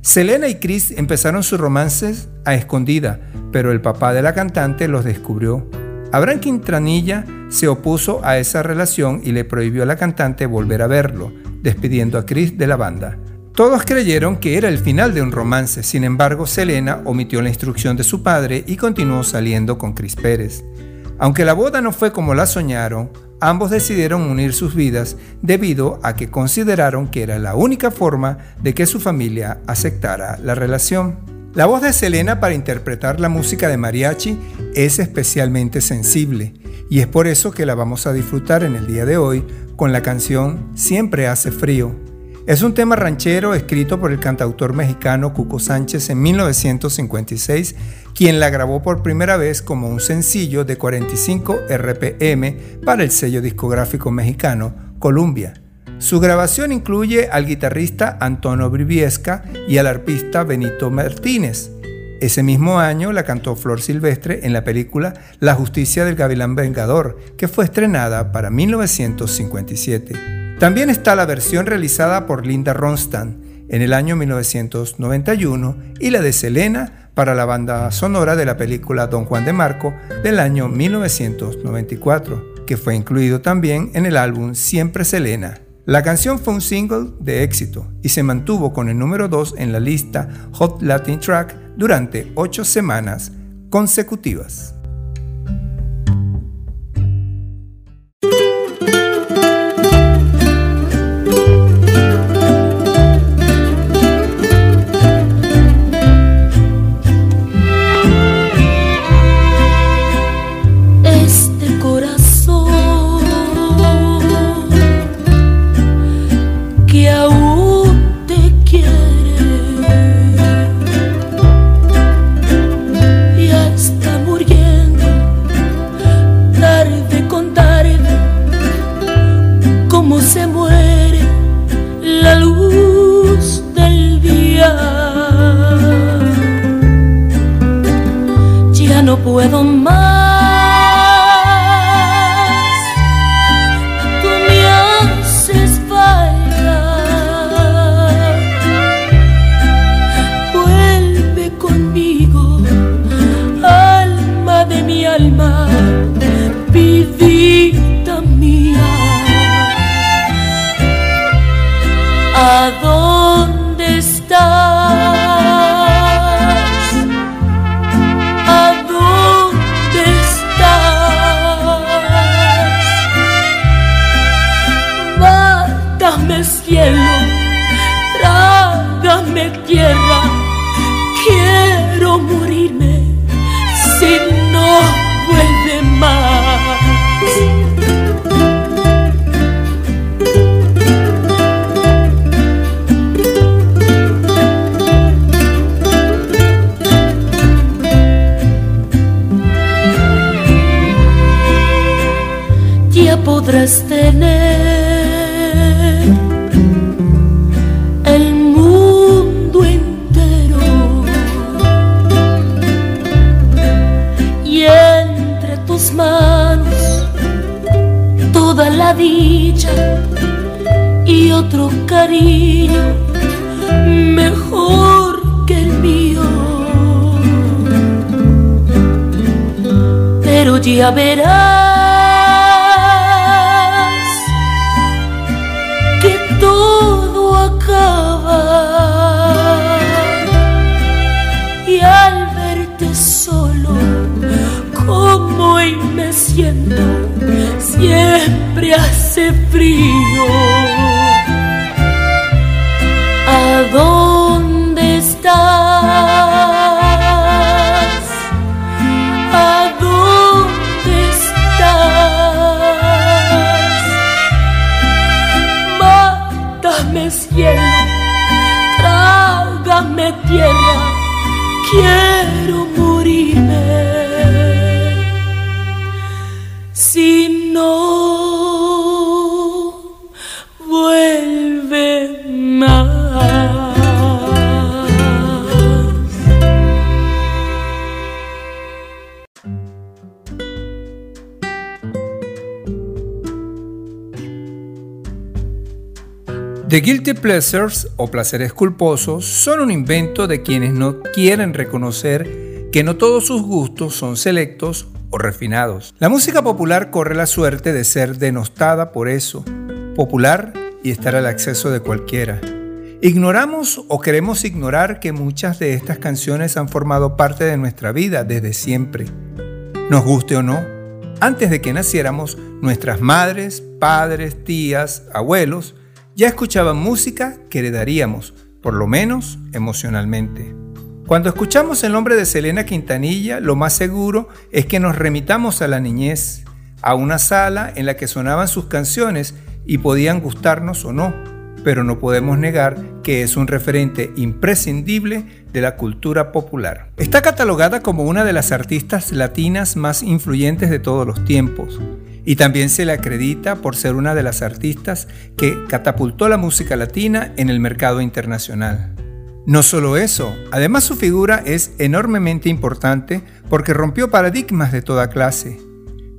Selena y Chris empezaron sus romances a escondida, pero el papá de la cantante los descubrió. Abraham Quintanilla se opuso a esa relación y le prohibió a la cantante volver a verlo, despidiendo a Chris de la banda. Todos creyeron que era el final de un romance, sin embargo Selena omitió la instrucción de su padre y continuó saliendo con Chris Pérez. Aunque la boda no fue como la soñaron, ambos decidieron unir sus vidas debido a que consideraron que era la única forma de que su familia aceptara la relación. La voz de Selena para interpretar la música de mariachi es especialmente sensible y es por eso que la vamos a disfrutar en el día de hoy con la canción Siempre hace frío. Es un tema ranchero escrito por el cantautor mexicano Cuco Sánchez en 1956, quien la grabó por primera vez como un sencillo de 45 RPM para el sello discográfico mexicano Columbia. Su grabación incluye al guitarrista Antonio Briviesca y al arpista Benito Martínez. Ese mismo año la cantó Flor Silvestre en la película La justicia del gavilán vengador, que fue estrenada para 1957. También está la versión realizada por Linda Ronstadt en el año 1991 y la de Selena para la banda sonora de la película Don Juan de Marco del año 1994, que fue incluido también en el álbum Siempre Selena. La canción fue un single de éxito y se mantuvo con el número 2 en la lista Hot Latin Track durante 8 semanas consecutivas. Puedo otro cariño mejor que el mío. Pero ya verás que todo acaba y al verte solo como hoy me siento siempre hace frío. The Guilty Pleasures o placeres culposos son un invento de quienes no quieren reconocer que no todos sus gustos son selectos o refinados. La música popular corre la suerte de ser denostada por eso, popular y estar al acceso de cualquiera. Ignoramos o queremos ignorar que muchas de estas canciones han formado parte de nuestra vida desde siempre. Nos guste o no, antes de que naciéramos, nuestras madres, padres, tías, abuelos, ya escuchaban música que heredaríamos, por lo menos emocionalmente. Cuando escuchamos el nombre de Selena Quintanilla, lo más seguro es que nos remitamos a la niñez, a una sala en la que sonaban sus canciones y podían gustarnos o no, pero no podemos negar que es un referente imprescindible de la cultura popular. Está catalogada como una de las artistas latinas más influyentes de todos los tiempos y también se le acredita por ser una de las artistas que catapultó la música latina en el mercado internacional. No solo eso, además su figura es enormemente importante porque rompió paradigmas de toda clase.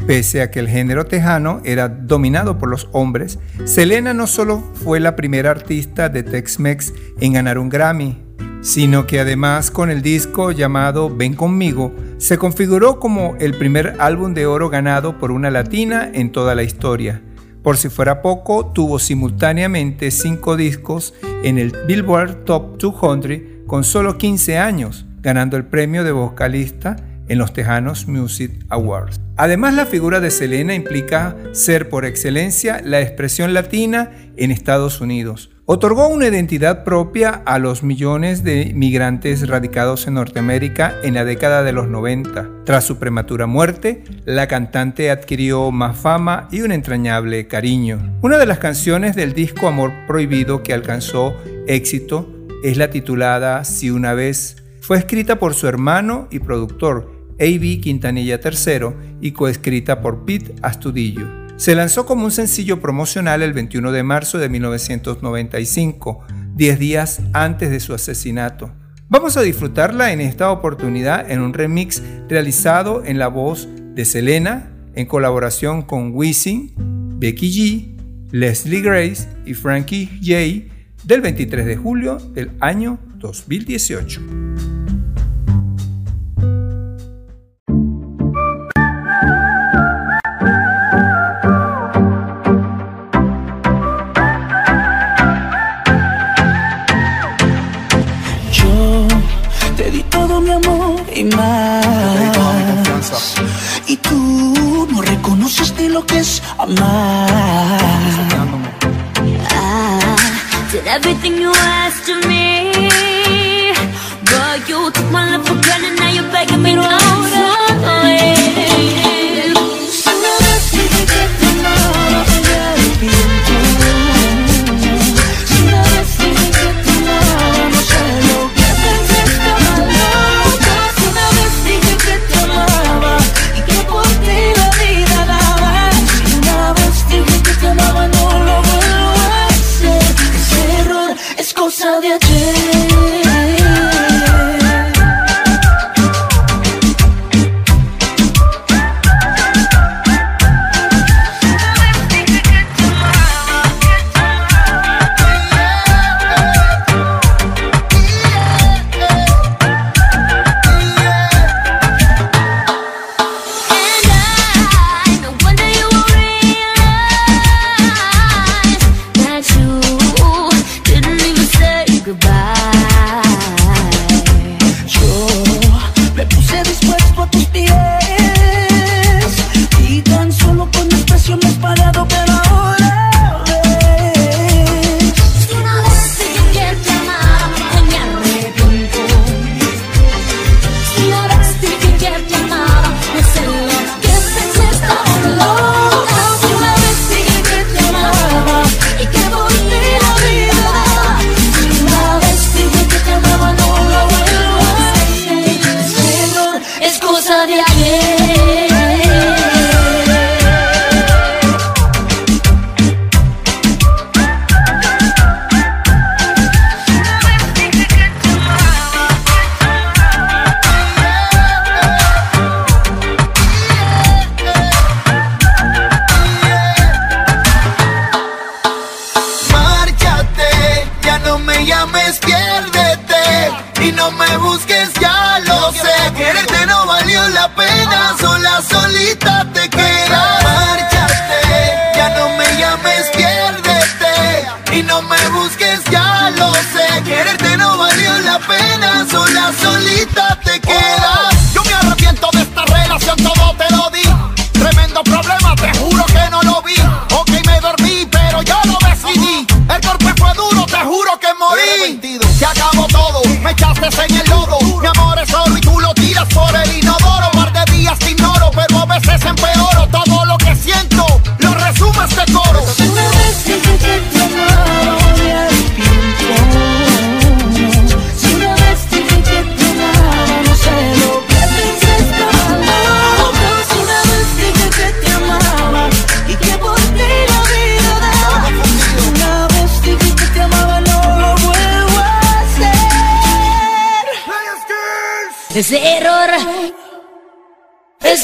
Pese a que el género tejano era dominado por los hombres, Selena no solo fue la primera artista de Tex-Mex en ganar un Grammy, sino que además con el disco llamado Ven conmigo se configuró como el primer álbum de oro ganado por una latina en toda la historia. Por si fuera poco, tuvo simultáneamente cinco discos en el Billboard Top 200 con solo 15 años, ganando el premio de vocalista en los Tejanos Music Awards. Además, la figura de Selena implica ser por excelencia la expresión latina en Estados Unidos. Otorgó una identidad propia a los millones de migrantes radicados en Norteamérica en la década de los 90. Tras su prematura muerte, la cantante adquirió más fama y un entrañable cariño. Una de las canciones del disco Amor Prohibido que alcanzó éxito es la titulada Si una vez. Fue escrita por su hermano y productor A.B. Quintanilla III y coescrita por Pete Astudillo. Se lanzó como un sencillo promocional el 21 de marzo de 1995, 10 días antes de su asesinato. Vamos a disfrutarla en esta oportunidad en un remix realizado en la voz de Selena en colaboración con Wisin, Becky G, Leslie Grace y Frankie J del 23 de julio del año 2018. everything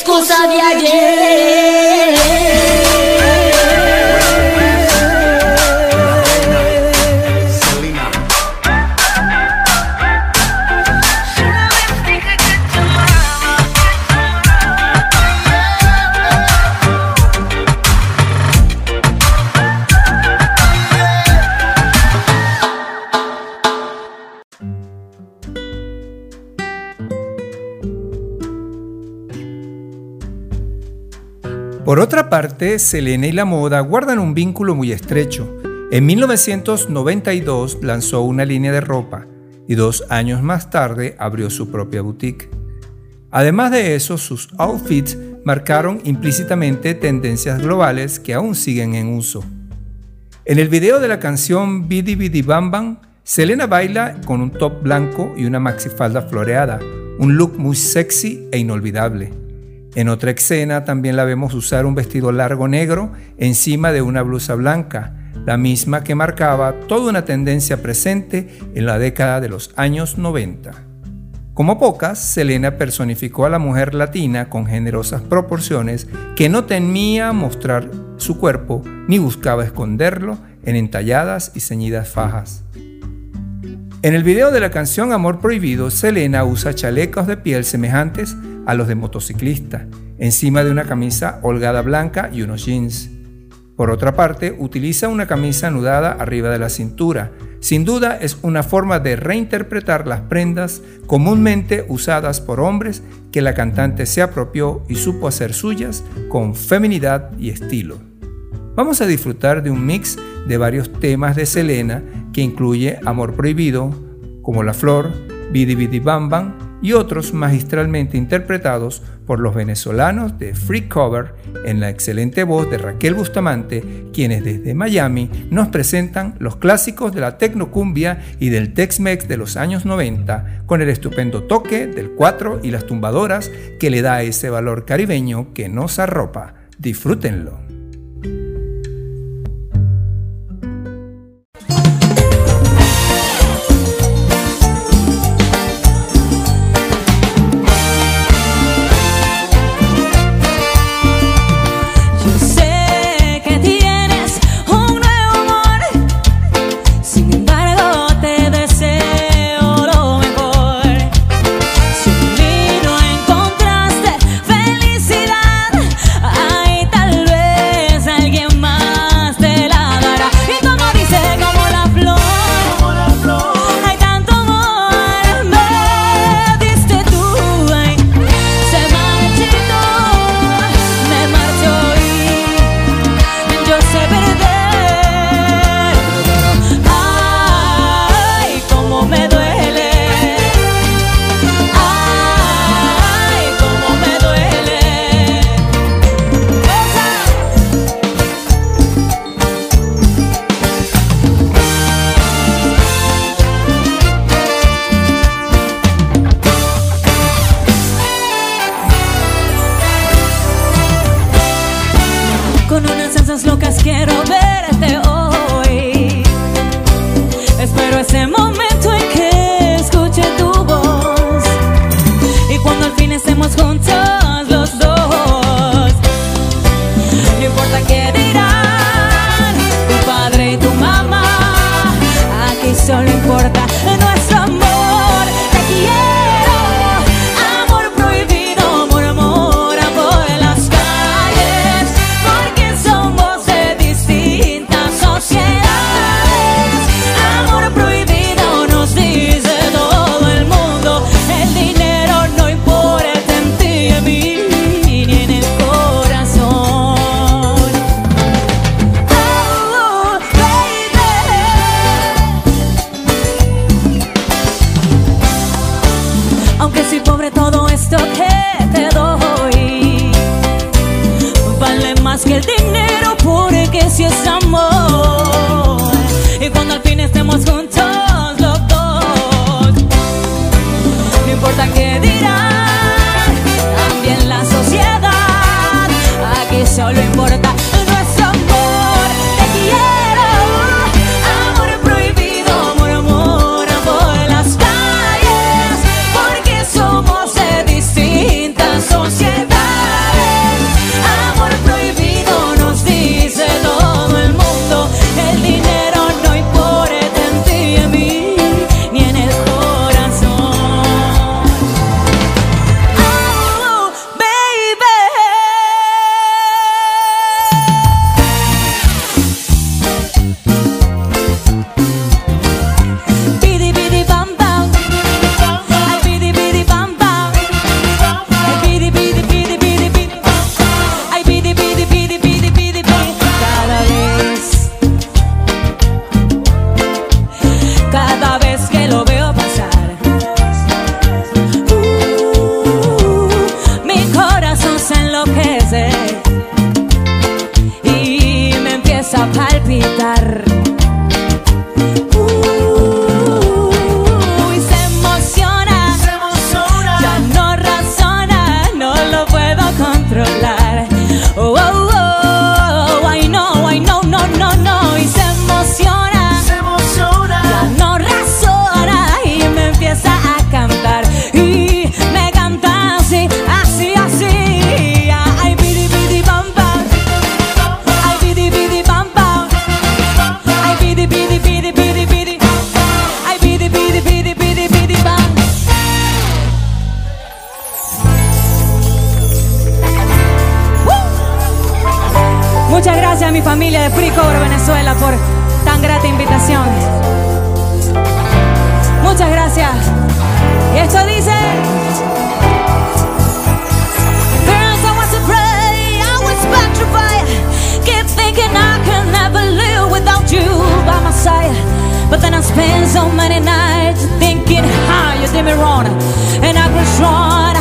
excusa de ayer. Selena y la moda guardan un vínculo muy estrecho. En 1992 lanzó una línea de ropa y dos años más tarde abrió su propia boutique. Además de eso, sus outfits marcaron implícitamente tendencias globales que aún siguen en uso. En el video de la canción Bidi Bidi Bam Bam, Selena baila con un top blanco y una maxifalda floreada, un look muy sexy e inolvidable. En otra escena también la vemos usar un vestido largo negro encima de una blusa blanca, la misma que marcaba toda una tendencia presente en la década de los años 90. Como pocas, Selena personificó a la mujer latina con generosas proporciones que no temía mostrar su cuerpo ni buscaba esconderlo en entalladas y ceñidas fajas. En el video de la canción Amor Prohibido, Selena usa chalecos de piel semejantes a los de motociclista, encima de una camisa holgada blanca y unos jeans. Por otra parte, utiliza una camisa anudada arriba de la cintura. Sin duda es una forma de reinterpretar las prendas comúnmente usadas por hombres que la cantante se apropió y supo hacer suyas con feminidad y estilo. Vamos a disfrutar de un mix de varios temas de Selena que incluye Amor Prohibido, como La Flor, Bidi Bidi Bam Bam y otros magistralmente interpretados por los venezolanos de Free Cover en la excelente voz de Raquel Bustamante, quienes desde Miami nos presentan los clásicos de la tecnocumbia y del Tex-Mex de los años 90, con el estupendo toque del 4 y las tumbadoras que le da ese valor caribeño que nos arropa. Disfrútenlo. De Free Cover Venezuela por tan grata invitación. Muchas gracias. Y esto dice... You by. But then I spent so many nights thinking how you did me wrong. And I grew strong,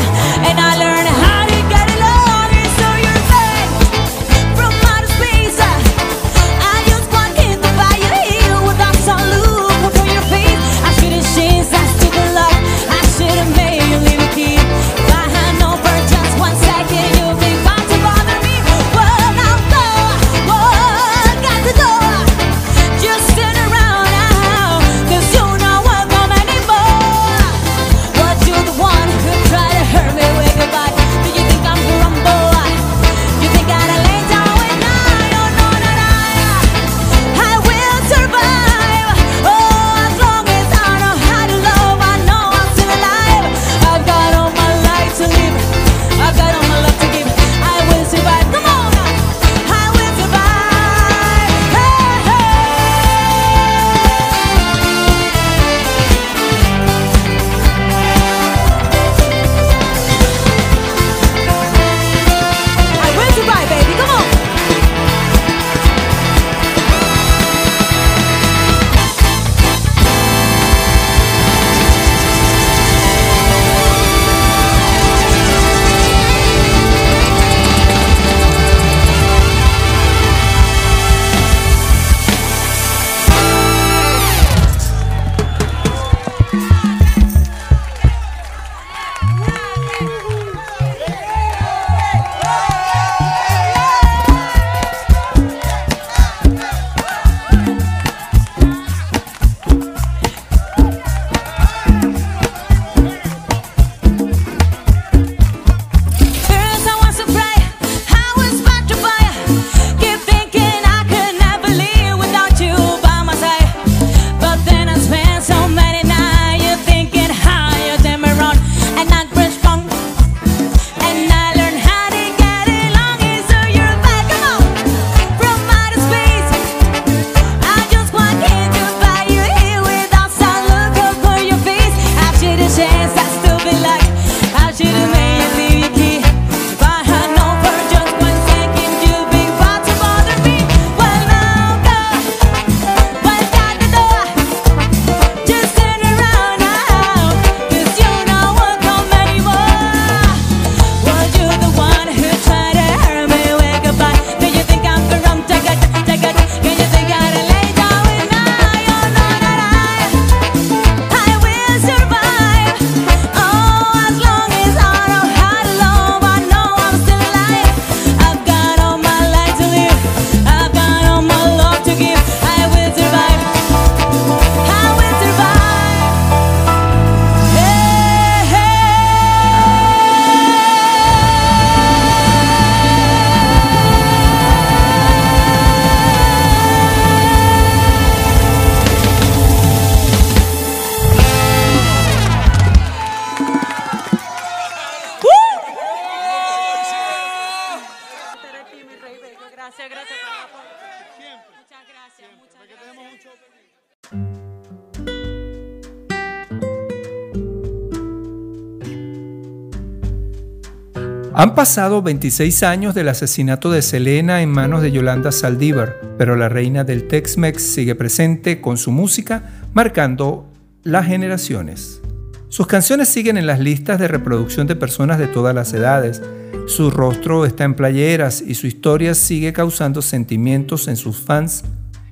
Han pasado 26 años del asesinato de Selena en manos de Yolanda Saldívar, pero la reina del Tex-Mex sigue presente con su música, marcando las generaciones. Sus canciones siguen en las listas de reproducción de personas de todas las edades. Su rostro está en playeras y su historia sigue causando sentimientos en sus fans.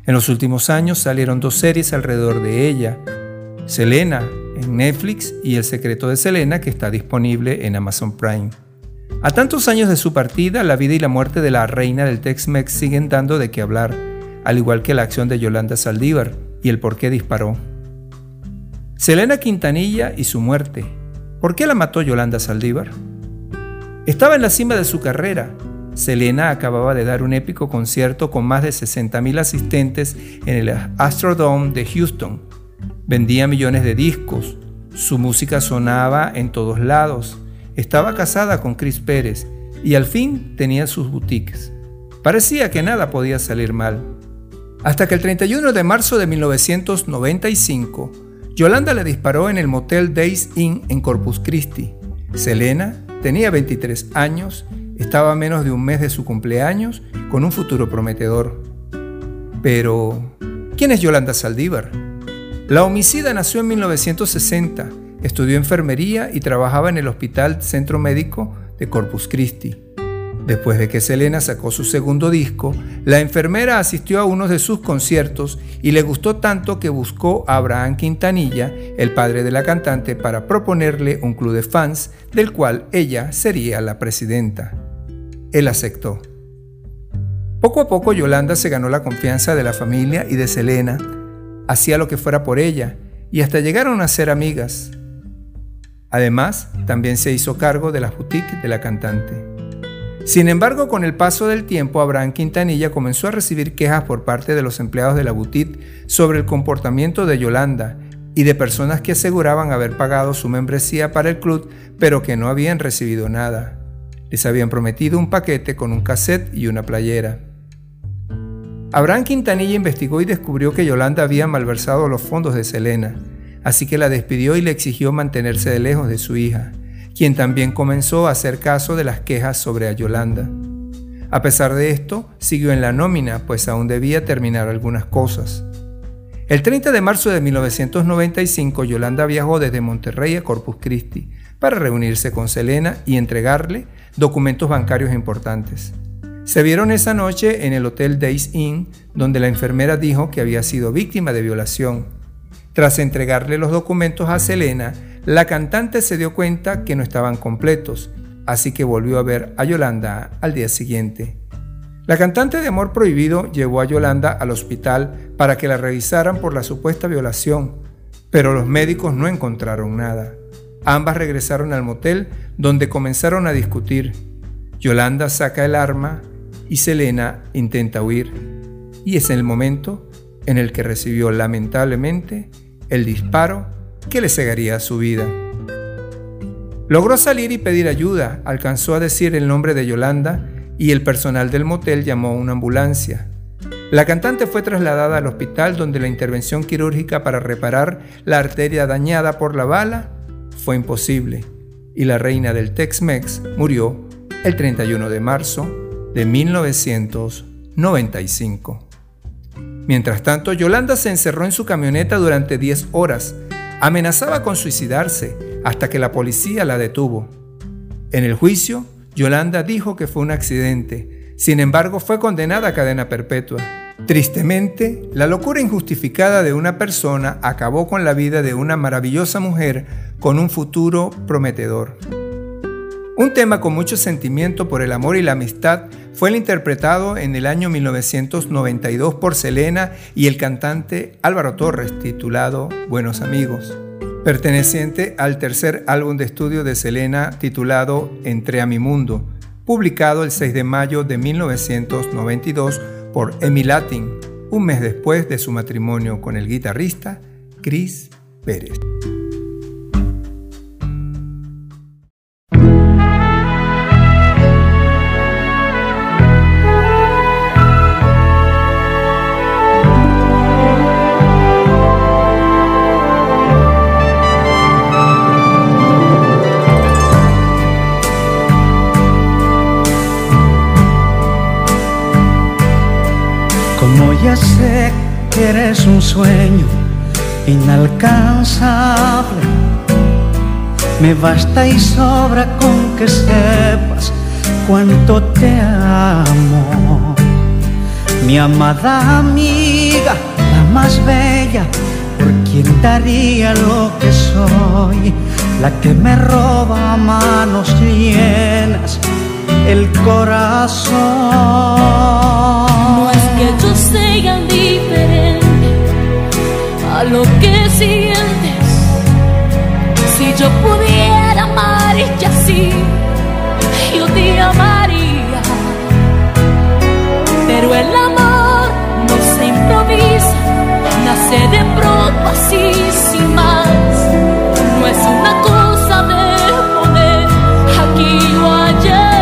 En los últimos años salieron dos series alrededor de ella. Selena en Netflix y El secreto de Selena que está disponible en Amazon Prime. A tantos años de su partida, la vida y la muerte de la reina del Tex-Mex siguen dando de qué hablar, al igual que la acción de Yolanda Saldívar y el por qué disparó. Selena Quintanilla y su muerte. ¿Por qué la mató Yolanda Saldívar? Estaba en la cima de su carrera. Selena acababa de dar un épico concierto con más de 60.000 asistentes en el Astrodome de Houston. Vendía millones de discos. Su música sonaba en todos lados. Estaba casada con Chris Pérez y al fin tenía sus boutiques. Parecía que nada podía salir mal. Hasta que el 31 de marzo de 1995, Yolanda le disparó en el motel Days Inn en Corpus Christi. Selena tenía 23 años, estaba a menos de un mes de su cumpleaños, con un futuro prometedor. Pero, ¿quién es Yolanda Saldívar? La homicida nació en 1960, estudió enfermería y trabajaba en el Hospital Centro Médico de Corpus Christi. Después de que Selena sacó su segundo disco, la enfermera asistió a uno de sus conciertos y le gustó tanto que buscó a Abraham Quintanilla, el padre de la cantante, para proponerle un club de fans del cual ella sería la presidenta. Él aceptó. Poco a poco Yolanda se ganó la confianza de la familia y de Selena, hacía lo que fuera por ella y hasta llegaron a ser amigas. Además, también se hizo cargo de la boutique de la cantante. Sin embargo, con el paso del tiempo, Abraham Quintanilla comenzó a recibir quejas por parte de los empleados de la boutique sobre el comportamiento de Yolanda y de personas que aseguraban haber pagado su membresía para el club, pero que no habían recibido nada. Les habían prometido un paquete con un cassette y una playera. Abraham Quintanilla investigó y descubrió que Yolanda había malversado los fondos de Selena, así que la despidió y le exigió mantenerse de lejos de su hija quien también comenzó a hacer caso de las quejas sobre a Yolanda. A pesar de esto, siguió en la nómina, pues aún debía terminar algunas cosas. El 30 de marzo de 1995, Yolanda viajó desde Monterrey a Corpus Christi para reunirse con Selena y entregarle documentos bancarios importantes. Se vieron esa noche en el Hotel Days Inn, donde la enfermera dijo que había sido víctima de violación. Tras entregarle los documentos a Selena, la cantante se dio cuenta que no estaban completos, así que volvió a ver a Yolanda al día siguiente. La cantante de Amor Prohibido llevó a Yolanda al hospital para que la revisaran por la supuesta violación, pero los médicos no encontraron nada. Ambas regresaron al motel donde comenzaron a discutir. Yolanda saca el arma y Selena intenta huir. Y es el momento en el que recibió lamentablemente el disparo que le cegaría su vida. Logró salir y pedir ayuda, alcanzó a decir el nombre de Yolanda y el personal del motel llamó a una ambulancia. La cantante fue trasladada al hospital donde la intervención quirúrgica para reparar la arteria dañada por la bala fue imposible y la reina del Tex-Mex murió el 31 de marzo de 1995. Mientras tanto, Yolanda se encerró en su camioneta durante 10 horas Amenazaba con suicidarse hasta que la policía la detuvo. En el juicio, Yolanda dijo que fue un accidente, sin embargo fue condenada a cadena perpetua. Tristemente, la locura injustificada de una persona acabó con la vida de una maravillosa mujer con un futuro prometedor. Un tema con mucho sentimiento por el amor y la amistad fue el interpretado en el año 1992 por Selena y el cantante Álvaro Torres, titulado Buenos Amigos, perteneciente al tercer álbum de estudio de Selena titulado Entré a mi mundo, publicado el 6 de mayo de 1992 por Emi Latin, un mes después de su matrimonio con el guitarrista Chris Pérez. Eres un sueño inalcanzable. Me basta y sobra con que sepas cuánto te amo. Mi amada amiga, la más bella, por quien daría lo que soy, la que me roba manos llenas el corazón. No es que yo sea lo que sientes. Si yo pudiera amar y así, yo te amaría. Pero el amor no se improvisa, nace de pronto así sin más. No es una cosa de poder aquí o allá.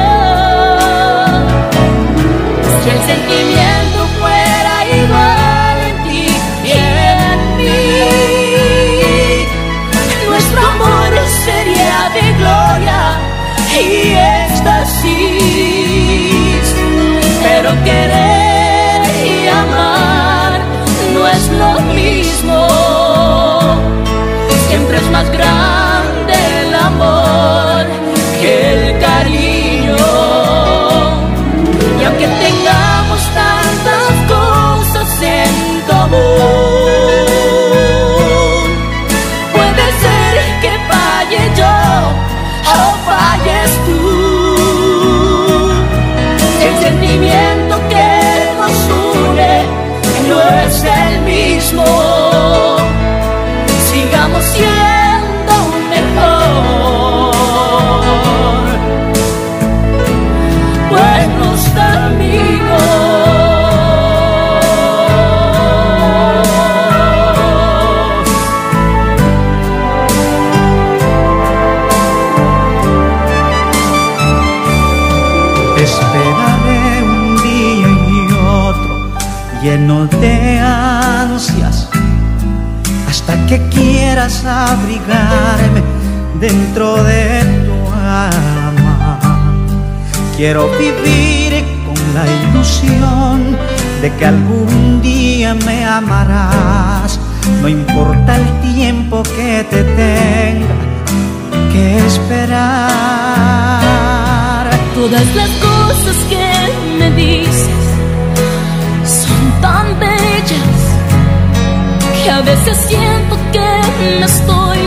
siempre es más grande. Dentro de tu alma. Quiero vivir con la ilusión de que algún día me amarás, no importa el tiempo que te tenga que esperar. Todas las cosas que me dices tan bellas que a veces siento que me estoy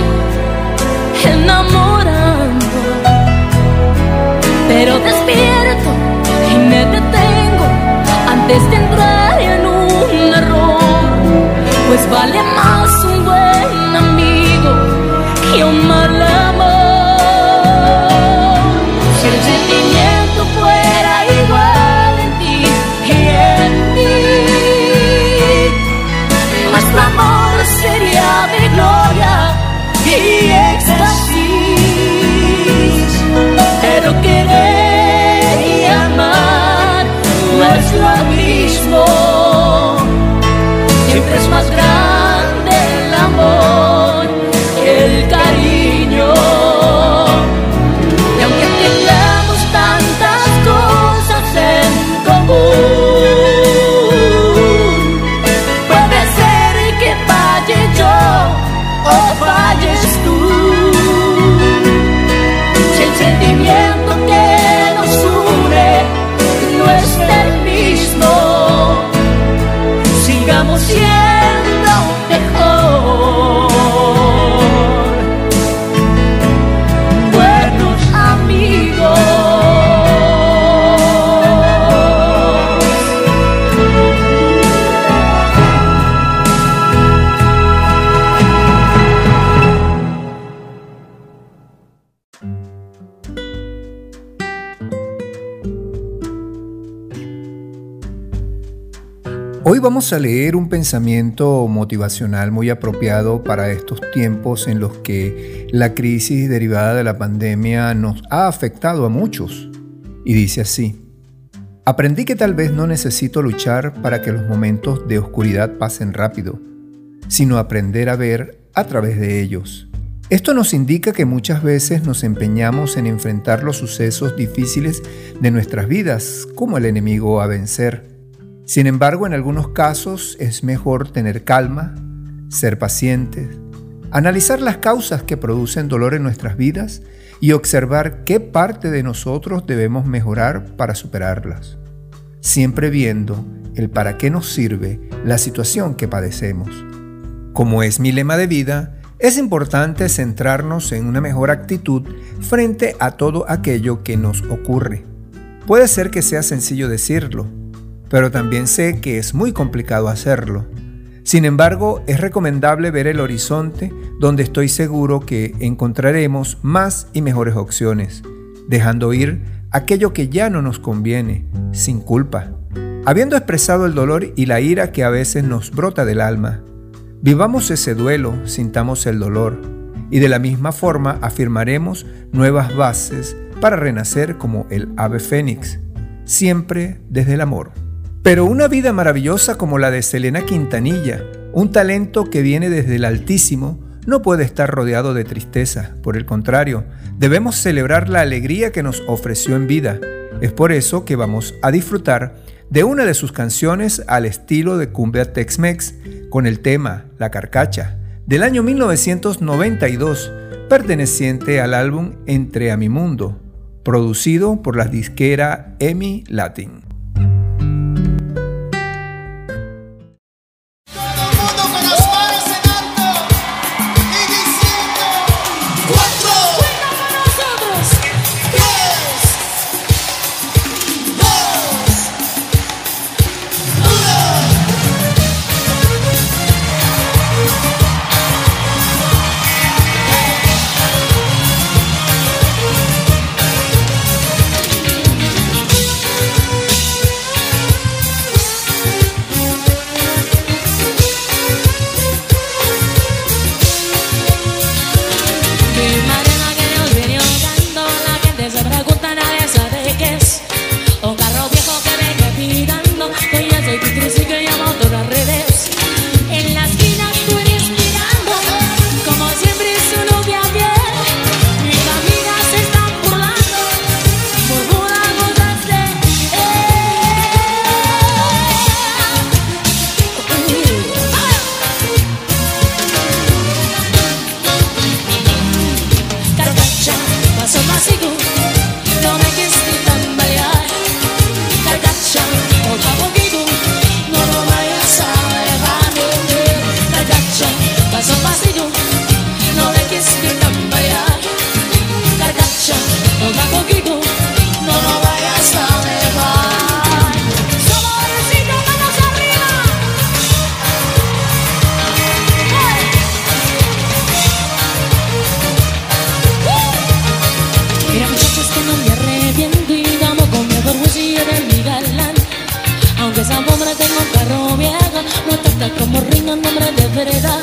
enamorando. Pero despierto y me detengo antes de entrar en un error, pues vale más es más grande vamos a leer un pensamiento motivacional muy apropiado para estos tiempos en los que la crisis derivada de la pandemia nos ha afectado a muchos. Y dice así, aprendí que tal vez no necesito luchar para que los momentos de oscuridad pasen rápido, sino aprender a ver a través de ellos. Esto nos indica que muchas veces nos empeñamos en enfrentar los sucesos difíciles de nuestras vidas como el enemigo a vencer sin embargo, en algunos casos es mejor tener calma, ser pacientes, analizar las causas que producen dolor en nuestras vidas y observar qué parte de nosotros debemos mejorar para superarlas, siempre viendo el para qué nos sirve la situación que padecemos. Como es mi lema de vida, es importante centrarnos en una mejor actitud frente a todo aquello que nos ocurre. Puede ser que sea sencillo decirlo, pero también sé que es muy complicado hacerlo. Sin embargo, es recomendable ver el horizonte donde estoy seguro que encontraremos más y mejores opciones, dejando ir aquello que ya no nos conviene, sin culpa. Habiendo expresado el dolor y la ira que a veces nos brota del alma, vivamos ese duelo, sintamos el dolor, y de la misma forma afirmaremos nuevas bases para renacer como el ave fénix, siempre desde el amor. Pero una vida maravillosa como la de Selena Quintanilla, un talento que viene desde el Altísimo, no puede estar rodeado de tristeza. Por el contrario, debemos celebrar la alegría que nos ofreció en vida. Es por eso que vamos a disfrutar de una de sus canciones al estilo de cumbia Tex-Mex, con el tema La Carcacha, del año 1992, perteneciente al álbum Entre a mi mundo, producido por la disquera EMI Latin. como reina nombre de vereda.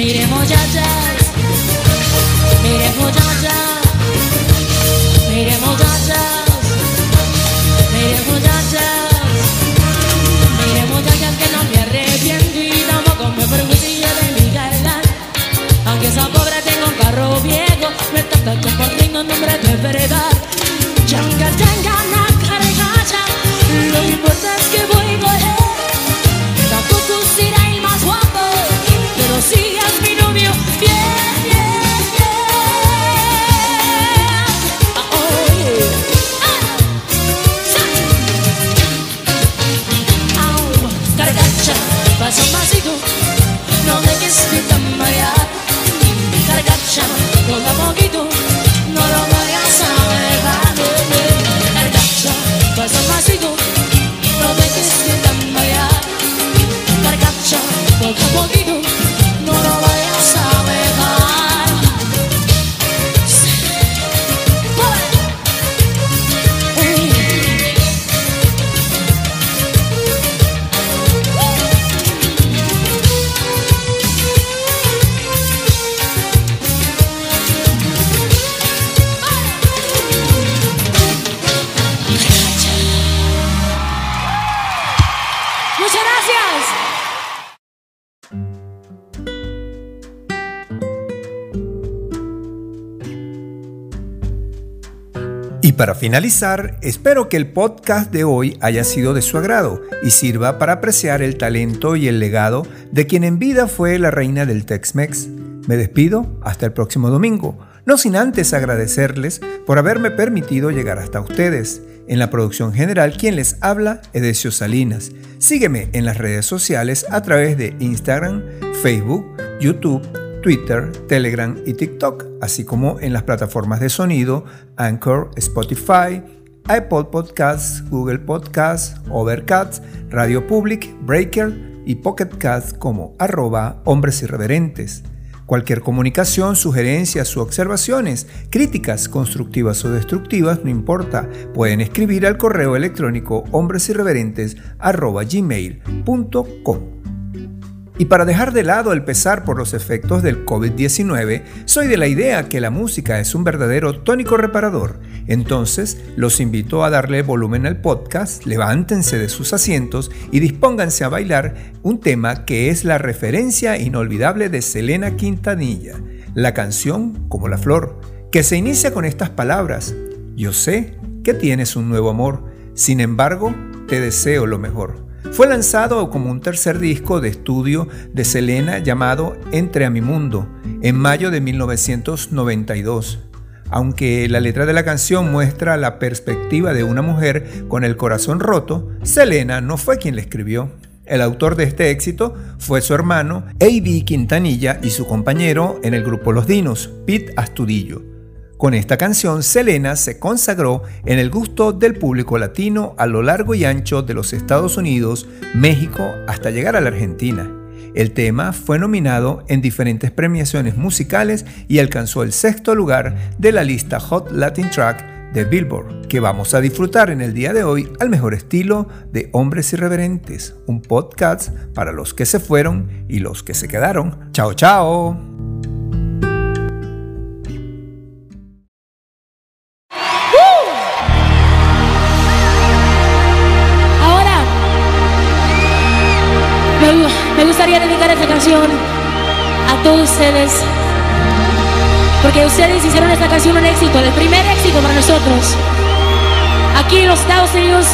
Mire muchacha, mire muchacha, mire muchacha, mire muchacha, mire muchachas que no me arrepiento y tampoco me orgullo de mi galán. Aunque esa pobre tengo un carro viejo, me trata como un nombre de verdad. Changa, changa. Para finalizar, espero que el podcast de hoy haya sido de su agrado y sirva para apreciar el talento y el legado de quien en vida fue la reina del Tex-Mex. Me despido hasta el próximo domingo, no sin antes agradecerles por haberme permitido llegar hasta ustedes. En la producción general, quien les habla, Edesio Salinas. Sígueme en las redes sociales a través de Instagram, Facebook, YouTube, Twitter, Telegram y TikTok, así como en las plataformas de sonido Anchor, Spotify, Apple Podcasts, Google Podcasts, Overcast, Radio Public, Breaker y Pocket Cast como arroba hombres irreverentes. Cualquier comunicación, sugerencias u observaciones, críticas constructivas o destructivas, no importa, pueden escribir al correo electrónico hombresirreverentes.gmail.com. Y para dejar de lado el pesar por los efectos del COVID-19, soy de la idea que la música es un verdadero tónico reparador. Entonces, los invito a darle volumen al podcast, levántense de sus asientos y dispónganse a bailar un tema que es la referencia inolvidable de Selena Quintanilla, la canción Como la Flor, que se inicia con estas palabras. Yo sé que tienes un nuevo amor, sin embargo, te deseo lo mejor. Fue lanzado como un tercer disco de estudio de Selena llamado Entre a mi mundo en mayo de 1992. Aunque la letra de la canción muestra la perspectiva de una mujer con el corazón roto, Selena no fue quien la escribió. El autor de este éxito fue su hermano A.B. Quintanilla y su compañero en el grupo Los Dinos, Pete Astudillo. Con esta canción, Selena se consagró en el gusto del público latino a lo largo y ancho de los Estados Unidos, México, hasta llegar a la Argentina. El tema fue nominado en diferentes premiaciones musicales y alcanzó el sexto lugar de la lista Hot Latin Track de Billboard, que vamos a disfrutar en el día de hoy al mejor estilo de Hombres Irreverentes, un podcast para los que se fueron y los que se quedaron. Chao, chao. Todos ustedes. Porque ustedes hicieron esta canción un éxito, el primer éxito para nosotros. Aquí en los Estados Unidos,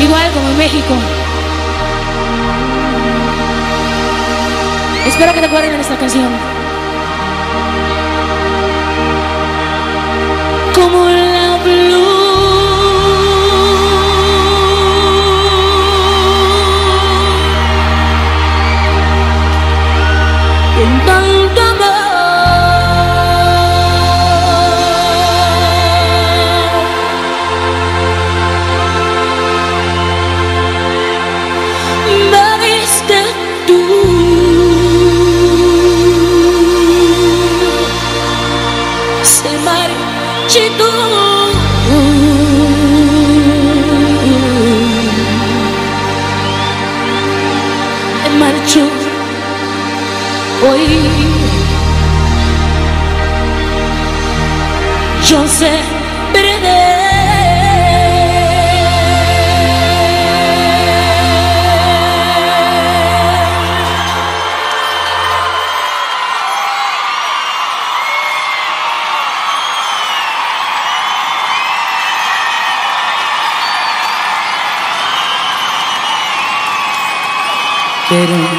igual como en México. Espero que recuerden de esta canción. Como Pero